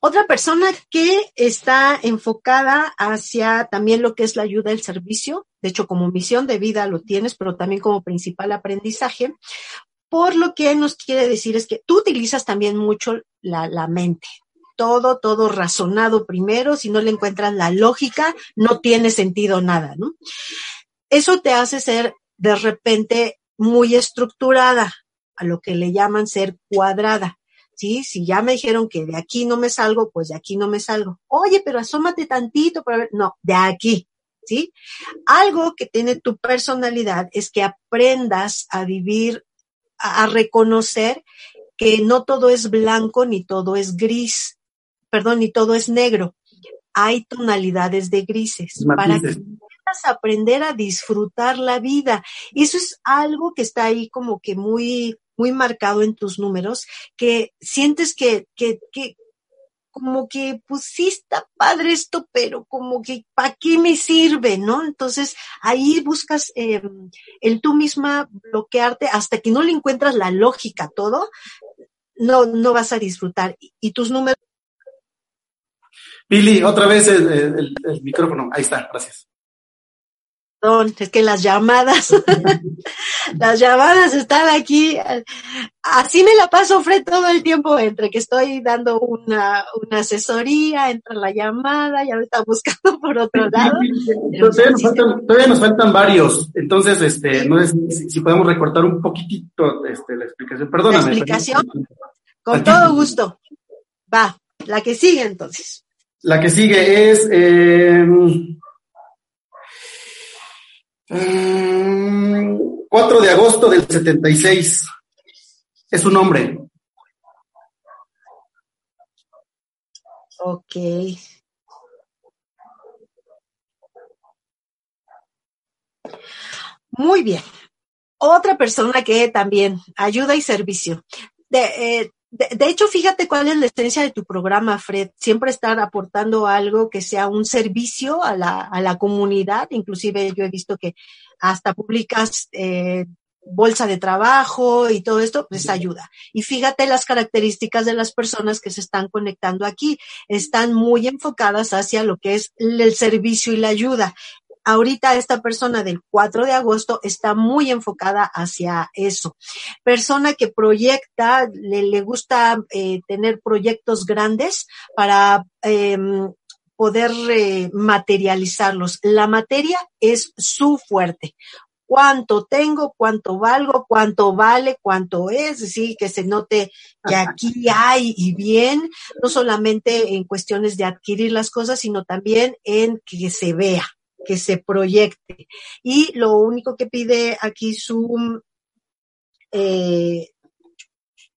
Otra persona que está enfocada hacia también lo que es la ayuda al servicio, de hecho como misión de vida lo tienes, pero también como principal aprendizaje, por lo que nos quiere decir es que tú utilizas también mucho la, la mente, todo, todo razonado primero, si no le encuentras la lógica, no tiene sentido nada, ¿no? Eso te hace ser de repente muy estructurada, a lo que le llaman ser cuadrada. ¿Sí? Si ya me dijeron que de aquí no me salgo, pues de aquí no me salgo. Oye, pero asómate tantito para ver. No, de aquí. ¿Sí? Algo que tiene tu personalidad es que aprendas a vivir, a, reconocer que no todo es blanco ni todo es gris, perdón, ni todo es negro. Hay tonalidades de grises. Para que aprender a disfrutar la vida. Eso es algo que está ahí como que muy muy marcado en tus números, que sientes que, que, que como que pusiste padre esto, pero como que ¿para qué me sirve? ¿No? Entonces ahí buscas eh, el tú misma bloquearte hasta que no le encuentras la lógica todo, no, no vas a disfrutar. Y, tus números. Billy, otra vez el micrófono. Ahí está, gracias es que las llamadas, las llamadas están aquí. Así me la paso, Fred, todo el tiempo entre que estoy dando una, una asesoría, entra la llamada, ya me está buscando por otro lado. todavía, nos faltan, varios, entonces, este, no es, si, podemos recortar un poquitito este, la explicación. Perdóname. La explicación, con todo gusto. Va, la que sigue entonces. La que sigue es... Eh, 4 mm, de agosto del 76. Es un hombre. Ok. Muy bien. Otra persona que también ayuda y servicio. De, eh, de, hecho, fíjate cuál es la esencia de tu programa, Fred. Siempre estar aportando algo que sea un servicio a la, a la comunidad. Inclusive yo he visto que hasta publicas eh, bolsa de trabajo y todo esto, pues ayuda. Y fíjate las características de las personas que se están conectando aquí. Están muy enfocadas hacia lo que es el servicio y la ayuda ahorita esta persona del 4 de agosto está muy enfocada hacia eso. Persona que proyecta, le, gusta eh, tener proyectos grandes para em, poder eh, materializarlos. La materia es su fuerte. Cuánto tengo, cuánto valgo, cuánto vale, cuánto es, sí, que se note que aquí hay y bien, no solamente en cuestiones de adquirir las cosas, sino también en que se vea que se proyecte. Y lo único que pide aquí su eh,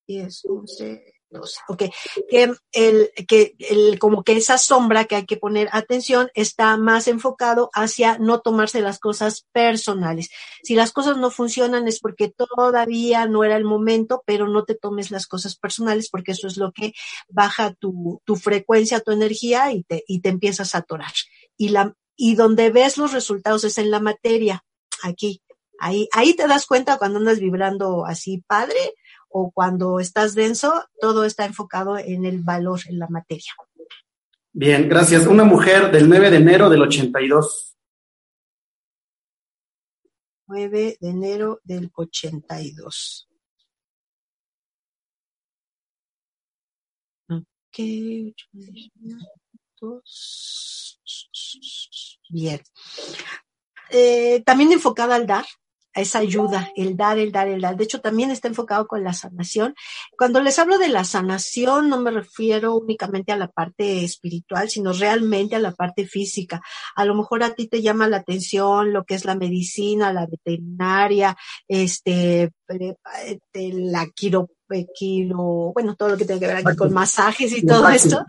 10, 11, 12, ok, que el, que el, como que esa sombra que hay que poner atención está más enfocado hacia no tomarse las cosas personales. Si las cosas no funcionan es porque todavía no era el momento, pero no te tomes las cosas personales porque eso es lo que baja tu, tu frecuencia, tu energía y te, y te empiezas a atorar. Y la, y donde ves los resultados es en la materia, aquí. Ahí, ahí te das cuenta cuando andas vibrando así padre o cuando estás denso, todo está enfocado en el valor, en la materia. Bien, gracias. Una mujer del 9 de enero del 82. 9 de enero del 82. Ok, Bien. Eh, también enfocada al dar, a esa ayuda, el dar, el dar, el dar. De hecho, también está enfocado con la sanación. Cuando les hablo de la sanación, no me refiero únicamente a la parte espiritual, sino realmente a la parte física. A lo mejor a ti te llama la atención lo que es la medicina, la veterinaria, este, eh, la quiro, bueno, todo lo que tiene que ver aquí con masajes y todo esto.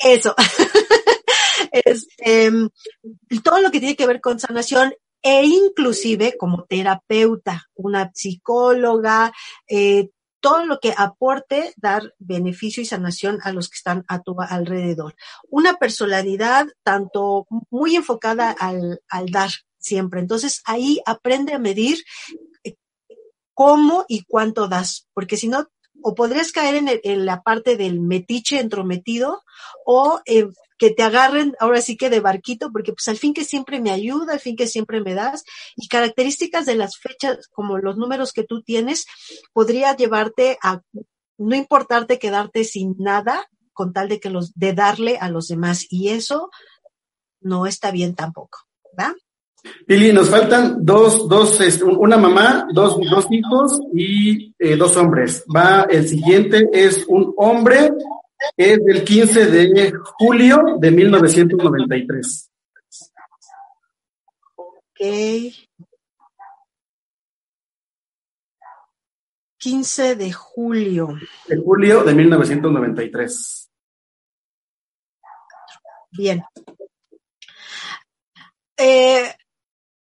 Eso. este, todo lo que tiene que ver con sanación e inclusive como terapeuta, una psicóloga, eh, todo lo que aporte dar beneficio y sanación a los que están a tu alrededor. Una personalidad tanto muy enfocada al, al dar siempre. Entonces ahí aprende a medir eh, cómo y cuánto das, porque si no, o podrías caer en, la parte del metiche entrometido o eh, que te agarren ahora sí que de barquito, porque pues al fin que siempre me ayuda, al fin que siempre me das, y características de las fechas, como los números que tú tienes, podría llevarte a no importarte quedarte sin nada con tal de que los, de darle a los demás, y eso no está bien tampoco, ¿verdad? Pili, nos faltan dos, dos, una mamá, dos, dos hijos y eh, dos hombres. Va, el siguiente es un hombre, es del 15 de julio de 1993. Ok. 15 de julio. De julio de 1993. Bien. Eh,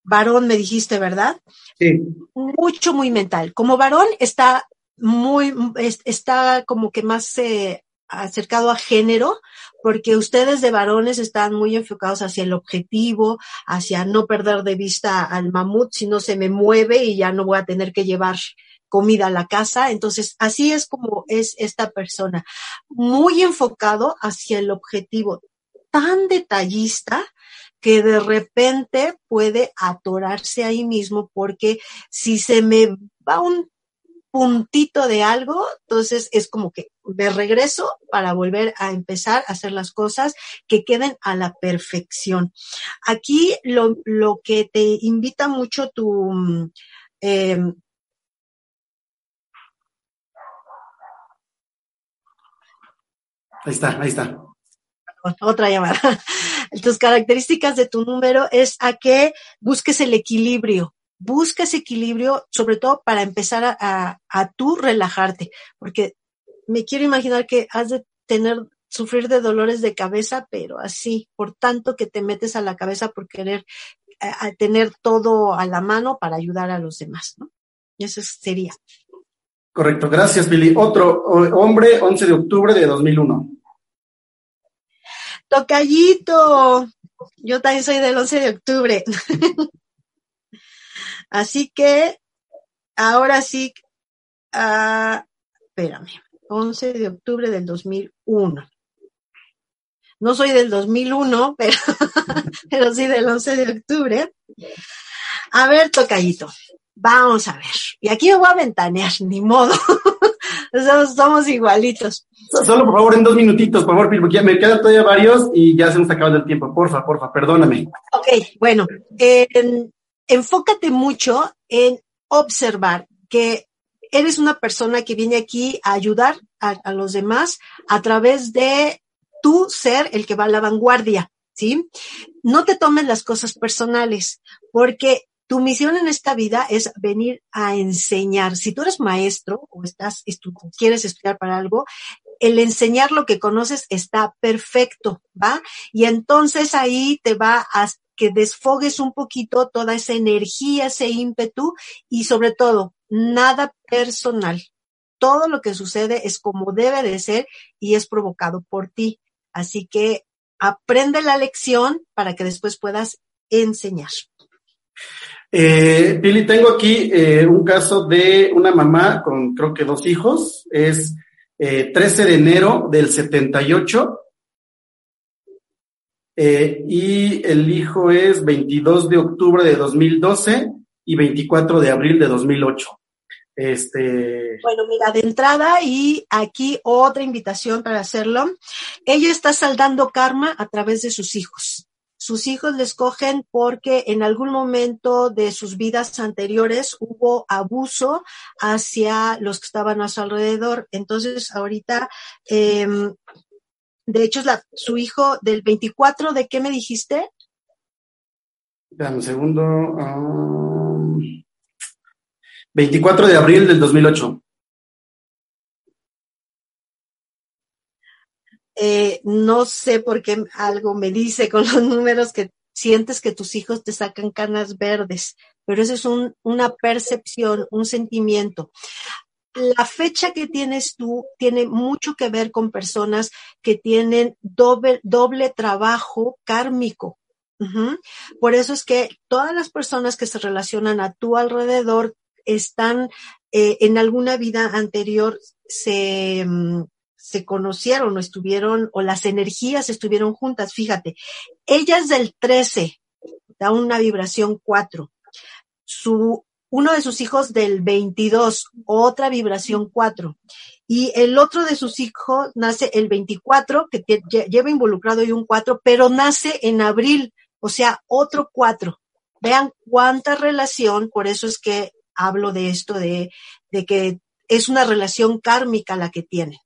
varón, me dijiste, ¿verdad? Sí. Mucho, muy mental. Como varón está muy, es- está como que más eh, acercado a género, porque ustedes de varones están muy enfocados hacia el objetivo, hacia no perder de vista al mamut, si no se me mueve y ya no voy a tener que llevar comida a la casa. Entonces, así es como es esta persona, muy enfocado hacia el objetivo, tan detallista que de repente puede atorarse ahí mismo porque si se me va un puntito de algo, entonces es como que de regreso para volver a empezar a hacer las cosas que queden a la perfección. Aquí lo, lo que te invita mucho tu, em, Ahí está, ahí está. otra llamada. Tus características de tu número es a que busques el equilibrio. Busca ese equilibrio, sobre todo para empezar a, a, a tú relajarte, porque me quiero imaginar que has de tener, sufrir de dolores de cabeza, pero así, por tanto que te metes a la cabeza por querer a, a tener todo a la mano para ayudar a los demás, ¿no? Y eso sería. Correcto, gracias, Pili. Otro hombre, 11 de octubre de 2001. Tocallito. Yo también soy del 11 de octubre. Así que, ahora sí, ah, espérame, 11 de octubre del 2001. No soy del 2001, pero, pero sí del 11 de octubre. A ver, Tocallito, vamos a ver. Y aquí me voy a ventanear, ni modo. somos, somos igualitos. Solo, por favor, en dos minutitos, por favor, porque ya me quedan todavía varios y ya se nos acabando el tiempo. Porfa, porfa, perdóname. Ok, bueno, eh, en- enfócate mucho en observar que eres una persona que viene aquí a ayudar a, a los demás a través de tu ser el que va a la vanguardia, ¿sí? No te tomes las cosas personales, porque tu misión en esta vida es venir a enseñar. Si tú eres maestro o estás quieres estudiar para algo, el enseñar lo que conoces está perfecto, ¿va? Y entonces ahí te va a que desfogues un poquito toda esa energía, ese ímpetu y sobre todo, nada personal. Todo lo que sucede es como debe de ser y es provocado por ti. Así que aprende la lección para que después puedas enseñar. Eh, Pili, tengo aquí eh, un caso de una mamá con creo que dos hijos. Es eh, 13 de enero del 78. Eh, y el hijo es 22 de octubre de 2012 y 24 de abril de 2008. Este, Bueno, mira, de entrada y aquí otra invitación para hacerlo. Ella está saldando karma a través de sus hijos. Sus hijos le escogen porque en algún momento de sus vidas anteriores hubo abuso hacia los que estaban a su alrededor. Entonces, ahorita, eh, de hecho, es su hijo del 24, ¿de qué me dijiste? dame un segundo. um, 24 de abril del 2008. Eh, no sé por qué algo me dice con los números que sientes que tus hijos te sacan canas verdes, pero eso es un, una percepción, un sentimiento. La fecha que tienes tú tiene mucho que ver con personas que tienen doble, doble trabajo kármico. Por eso es que todas las personas que se relacionan a tu alrededor están eh, en alguna vida anterior se, mm, se conocieron o estuvieron, o las energías estuvieron juntas. Fíjate, ella es del 13, da una vibración 4. Su, uno de sus hijos del 22, otra vibración 4. Y el otro de sus hijos nace el 24, que lleva involucrado ahí un 4, pero nace en abril, o sea, otro 4. Vean cuánta relación, por eso es que hablo de esto, de, de que es una relación kármica la que tiene.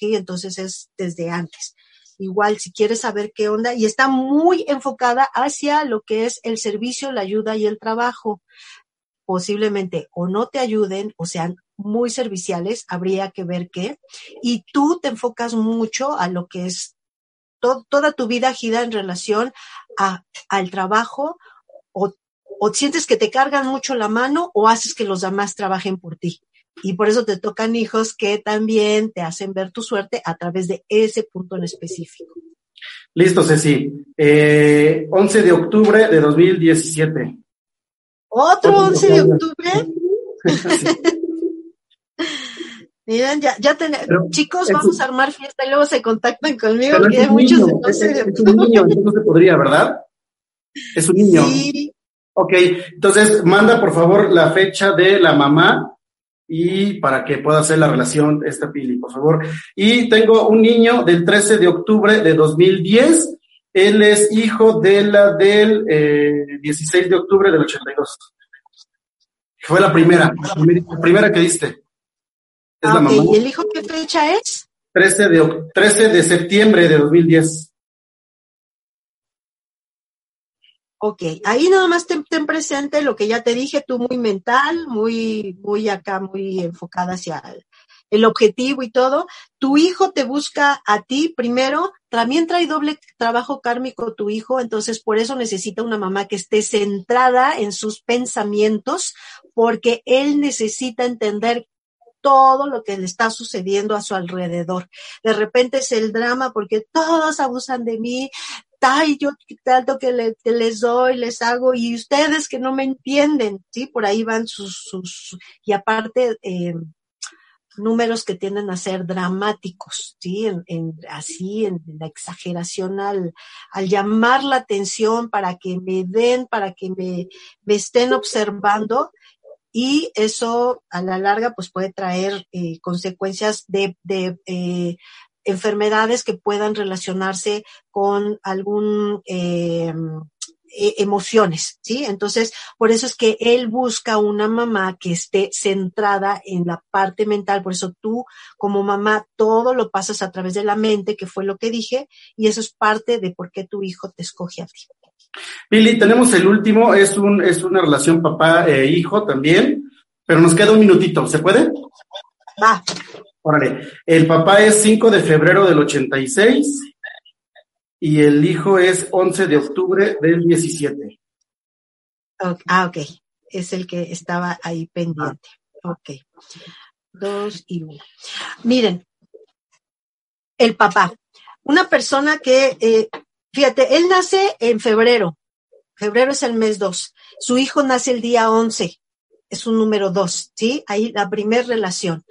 Entonces es desde antes. Igual, si quieres saber qué onda, y está muy enfocada hacia lo que es el servicio, la ayuda y el trabajo. Posiblemente o no te ayuden o sean muy serviciales, habría que ver qué. Y tú te enfocas mucho a lo que es to- toda tu vida gira en relación a, al trabajo o, o sientes que te cargan mucho la mano o haces que los demás trabajen por ti. Y por eso te tocan hijos que también te hacen ver tu suerte a través de ese punto en específico. Listo, Ceci. Eh, 11 de octubre de 2017. Otro Otro 11 de octubre. Miren, ya, ya ten- Pero chicos, vamos un- a armar fiesta y luego se contactan conmigo porque hay muchos de niño, es, 11 de es- un niño, entonces no se podría, ¿verdad? Es un niño. Sí, Ok, entonces manda por favor la fecha de la mamá y para que pueda hacer la relación esta Pili, por favor. Y tengo un niño del 13 de octubre de 2010. Él es hijo de la del eh, 16 de octubre del 82. Fue la primera, la primera, la primera que diste. Es Ah, la mamá. ¿Y el hijo qué fecha es? 13 de, oc- 13 de septiembre de 2010. Ok, ahí nada más ten, presente lo que ya te dije, tú muy mental, muy, muy acá, muy enfocada hacia el, el objetivo y todo. Tu hijo te busca a ti primero, también trae doble trabajo kármico tu hijo, entonces por eso necesita una mamá que esté centrada en sus pensamientos, porque él necesita entender todo lo que le está sucediendo a su alrededor. De repente es el drama porque todos abusan de mí, ay, yo tanto que, le- les doy, les hago, y ustedes que no me entienden, ¿sí? Por ahí van sus, sus y aparte, eh, números que tienden a ser dramáticos, ¿sí? En, así, en la exageración al, al llamar la atención para que me den, para que me, me estén observando, y eso a la larga pues puede traer eh, consecuencias de, de eh, enfermedades que puedan relacionarse con algún eh, e- emociones, ¿sí? Entonces, por eso es que él busca una mamá que esté centrada en la parte mental, por eso tú como mamá todo lo pasas a través de la mente, que fue lo que dije, y eso es parte de por qué tu hijo te escoge a ti. Pili, tenemos el último, es un, es una relación papá-hijo también, pero nos queda un minutito, ¿se puede? Va, Órale, el papá es 5 de febrero del 86 y el hijo es 11 de octubre del 17. ok, ah, ok, es el que estaba ahí pendiente. Ok, dos y uno. Miren, el papá, una persona que, eh, fíjate, él nace en febrero, febrero es el mes dos, su hijo nace el día 11, es un número dos, ¿sí? Ahí la primera relación.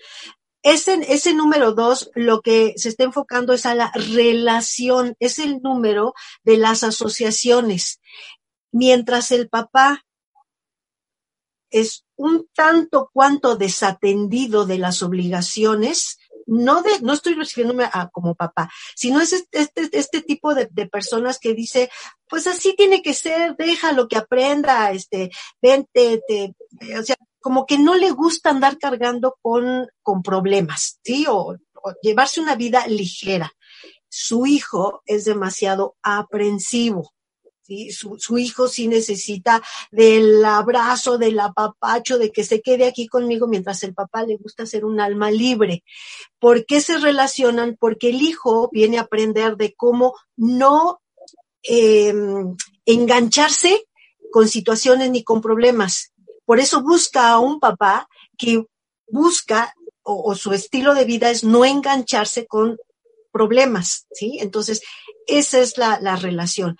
Ese, ese número dos, lo que se está enfocando es a la relación, es el número de las asociaciones. Mientras el papá es un tanto cuanto desatendido de las obligaciones, no de, no estoy refiriéndome a como papá, sino es este, este, este tipo de, personas que dice, pues así tiene que ser, déjalo que aprenda, este, vente, te, o sea, como que no le gusta andar cargando con, con problemas, ¿sí? O, llevarse una vida ligera. Su hijo es demasiado aprensivo. Su, su hijo sí necesita del abrazo, del apapacho, de que se quede aquí conmigo, mientras el papá le gusta ser un alma libre. ¿Por qué se relacionan? Porque el hijo viene a aprender de cómo no eh, engancharse con situaciones ni con problemas. Por eso busca a un papá que busca o, su estilo de vida es no engancharse con problemas, ¿sí? Entonces, esa es la, la relación.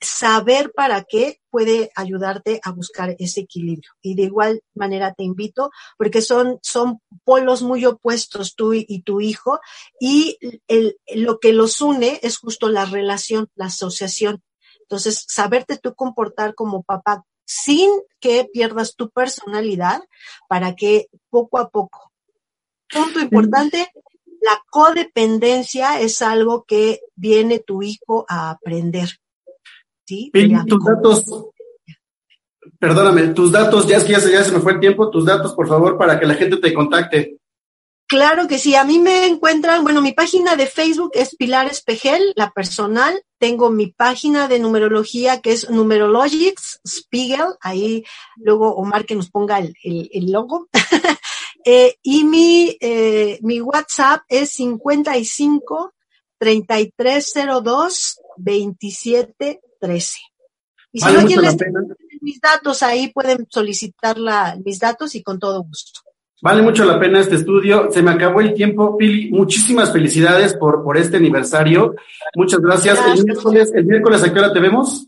saber para qué puede ayudarte a buscar ese equilibrio. Y de igual manera te invito, porque son, son polos muy opuestos tú y, tu hijo, y el, lo que los une es justo la relación, la asociación. Entonces, saberte tú comportar como papá sin que pierdas tu personalidad para que poco a poco. Punto importante, la codependencia es algo que viene tu hijo a aprender. ¿sí? tus datos, perdóname, tus datos, ya es que ya se, ya se me fue el tiempo, tus datos, por favor, para que la gente te contacte. Claro que sí, a mí me encuentran, bueno, mi página de Facebook es Pilar Espejel, la personal. Tengo mi página de numerología que es Numerologics Spiegel, ahí luego Omar que nos ponga el, el logo. Eh, y mi, eh, mi WhatsApp es 55 3302 2713. Y si no quieren mis datos ahí, pueden solicitar la, mis datos y con todo gusto. Vale mucho la pena este estudio. Se me acabó el tiempo, Pili. Muchísimas felicidades por, por este aniversario. Muchas gracias. El, miércoles, ¿El miércoles a qué hora te vemos?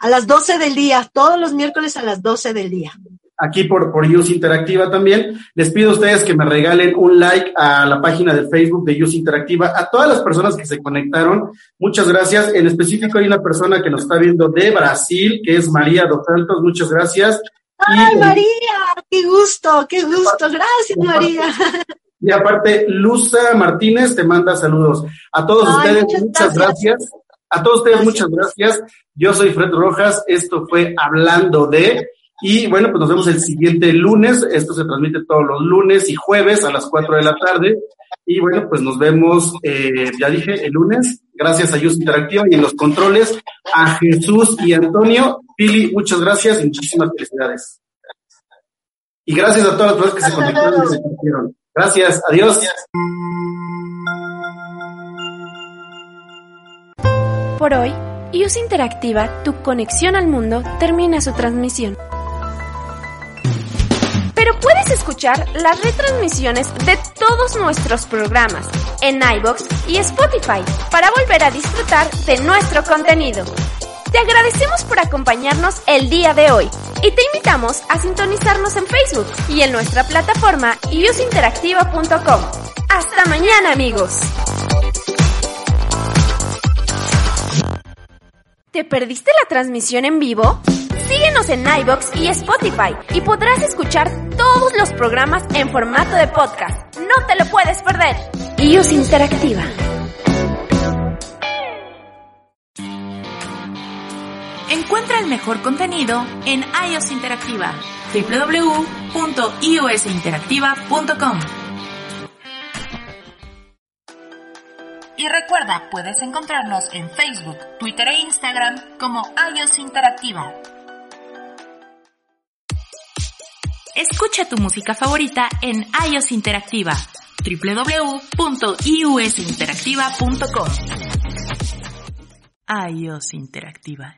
A las 12 del día, todos los miércoles a las 12 del día aquí por, por Use Interactiva también. Les pido a ustedes que me regalen un like a la página de Facebook de Use Interactiva. A todas las personas que se conectaron, muchas gracias. En específico hay una persona que nos está viendo de Brasil, que es María Dos Santos. Muchas gracias. ¡Ay, María! ¡Qué gusto! ¡Qué gusto! Gracias, María. Y aparte, Luza Martínez te manda saludos. A todos ustedes, muchas, gracias. A todos ustedes, muchas gracias. Yo soy Fred Rojas. Esto fue Hablando de... Y bueno, pues nos vemos el siguiente lunes. Esto se transmite todos los lunes y jueves a las 4 de la tarde. Y bueno, pues nos vemos, eh, ya dije, el lunes. Gracias a Yus Interactiva y en los controles a Jesús y Antonio. Pili, muchas gracias y muchísimas felicidades. Y gracias a todas las personas que se conectaron y se compartieron. Gracias, adiós. Por hoy, IUS Interactiva, tu conexión al mundo, termina su transmisión puedes escuchar las retransmisiones de todos nuestros programas en iBox y Spotify para volver a disfrutar de nuestro contenido. Te agradecemos por acompañarnos el día de hoy y te invitamos a sintonizarnos en Facebook y en nuestra plataforma iusinteractiva.com. Hasta mañana amigos. ¿Te perdiste la transmisión en vivo? Síguenos en iBox y Spotify y podrás escuchar todos los programas en formato de podcast. No te lo puedes perder. iOS Interactiva. Encuentra el mejor contenido en iOS Interactiva. www.iosinteractiva.com Y recuerda, puedes encontrarnos en Facebook, Twitter e Instagram como iOS Interactiva. Escucha tu música favorita en iOS Interactiva www.iusinteractiva.com iOS Interactiva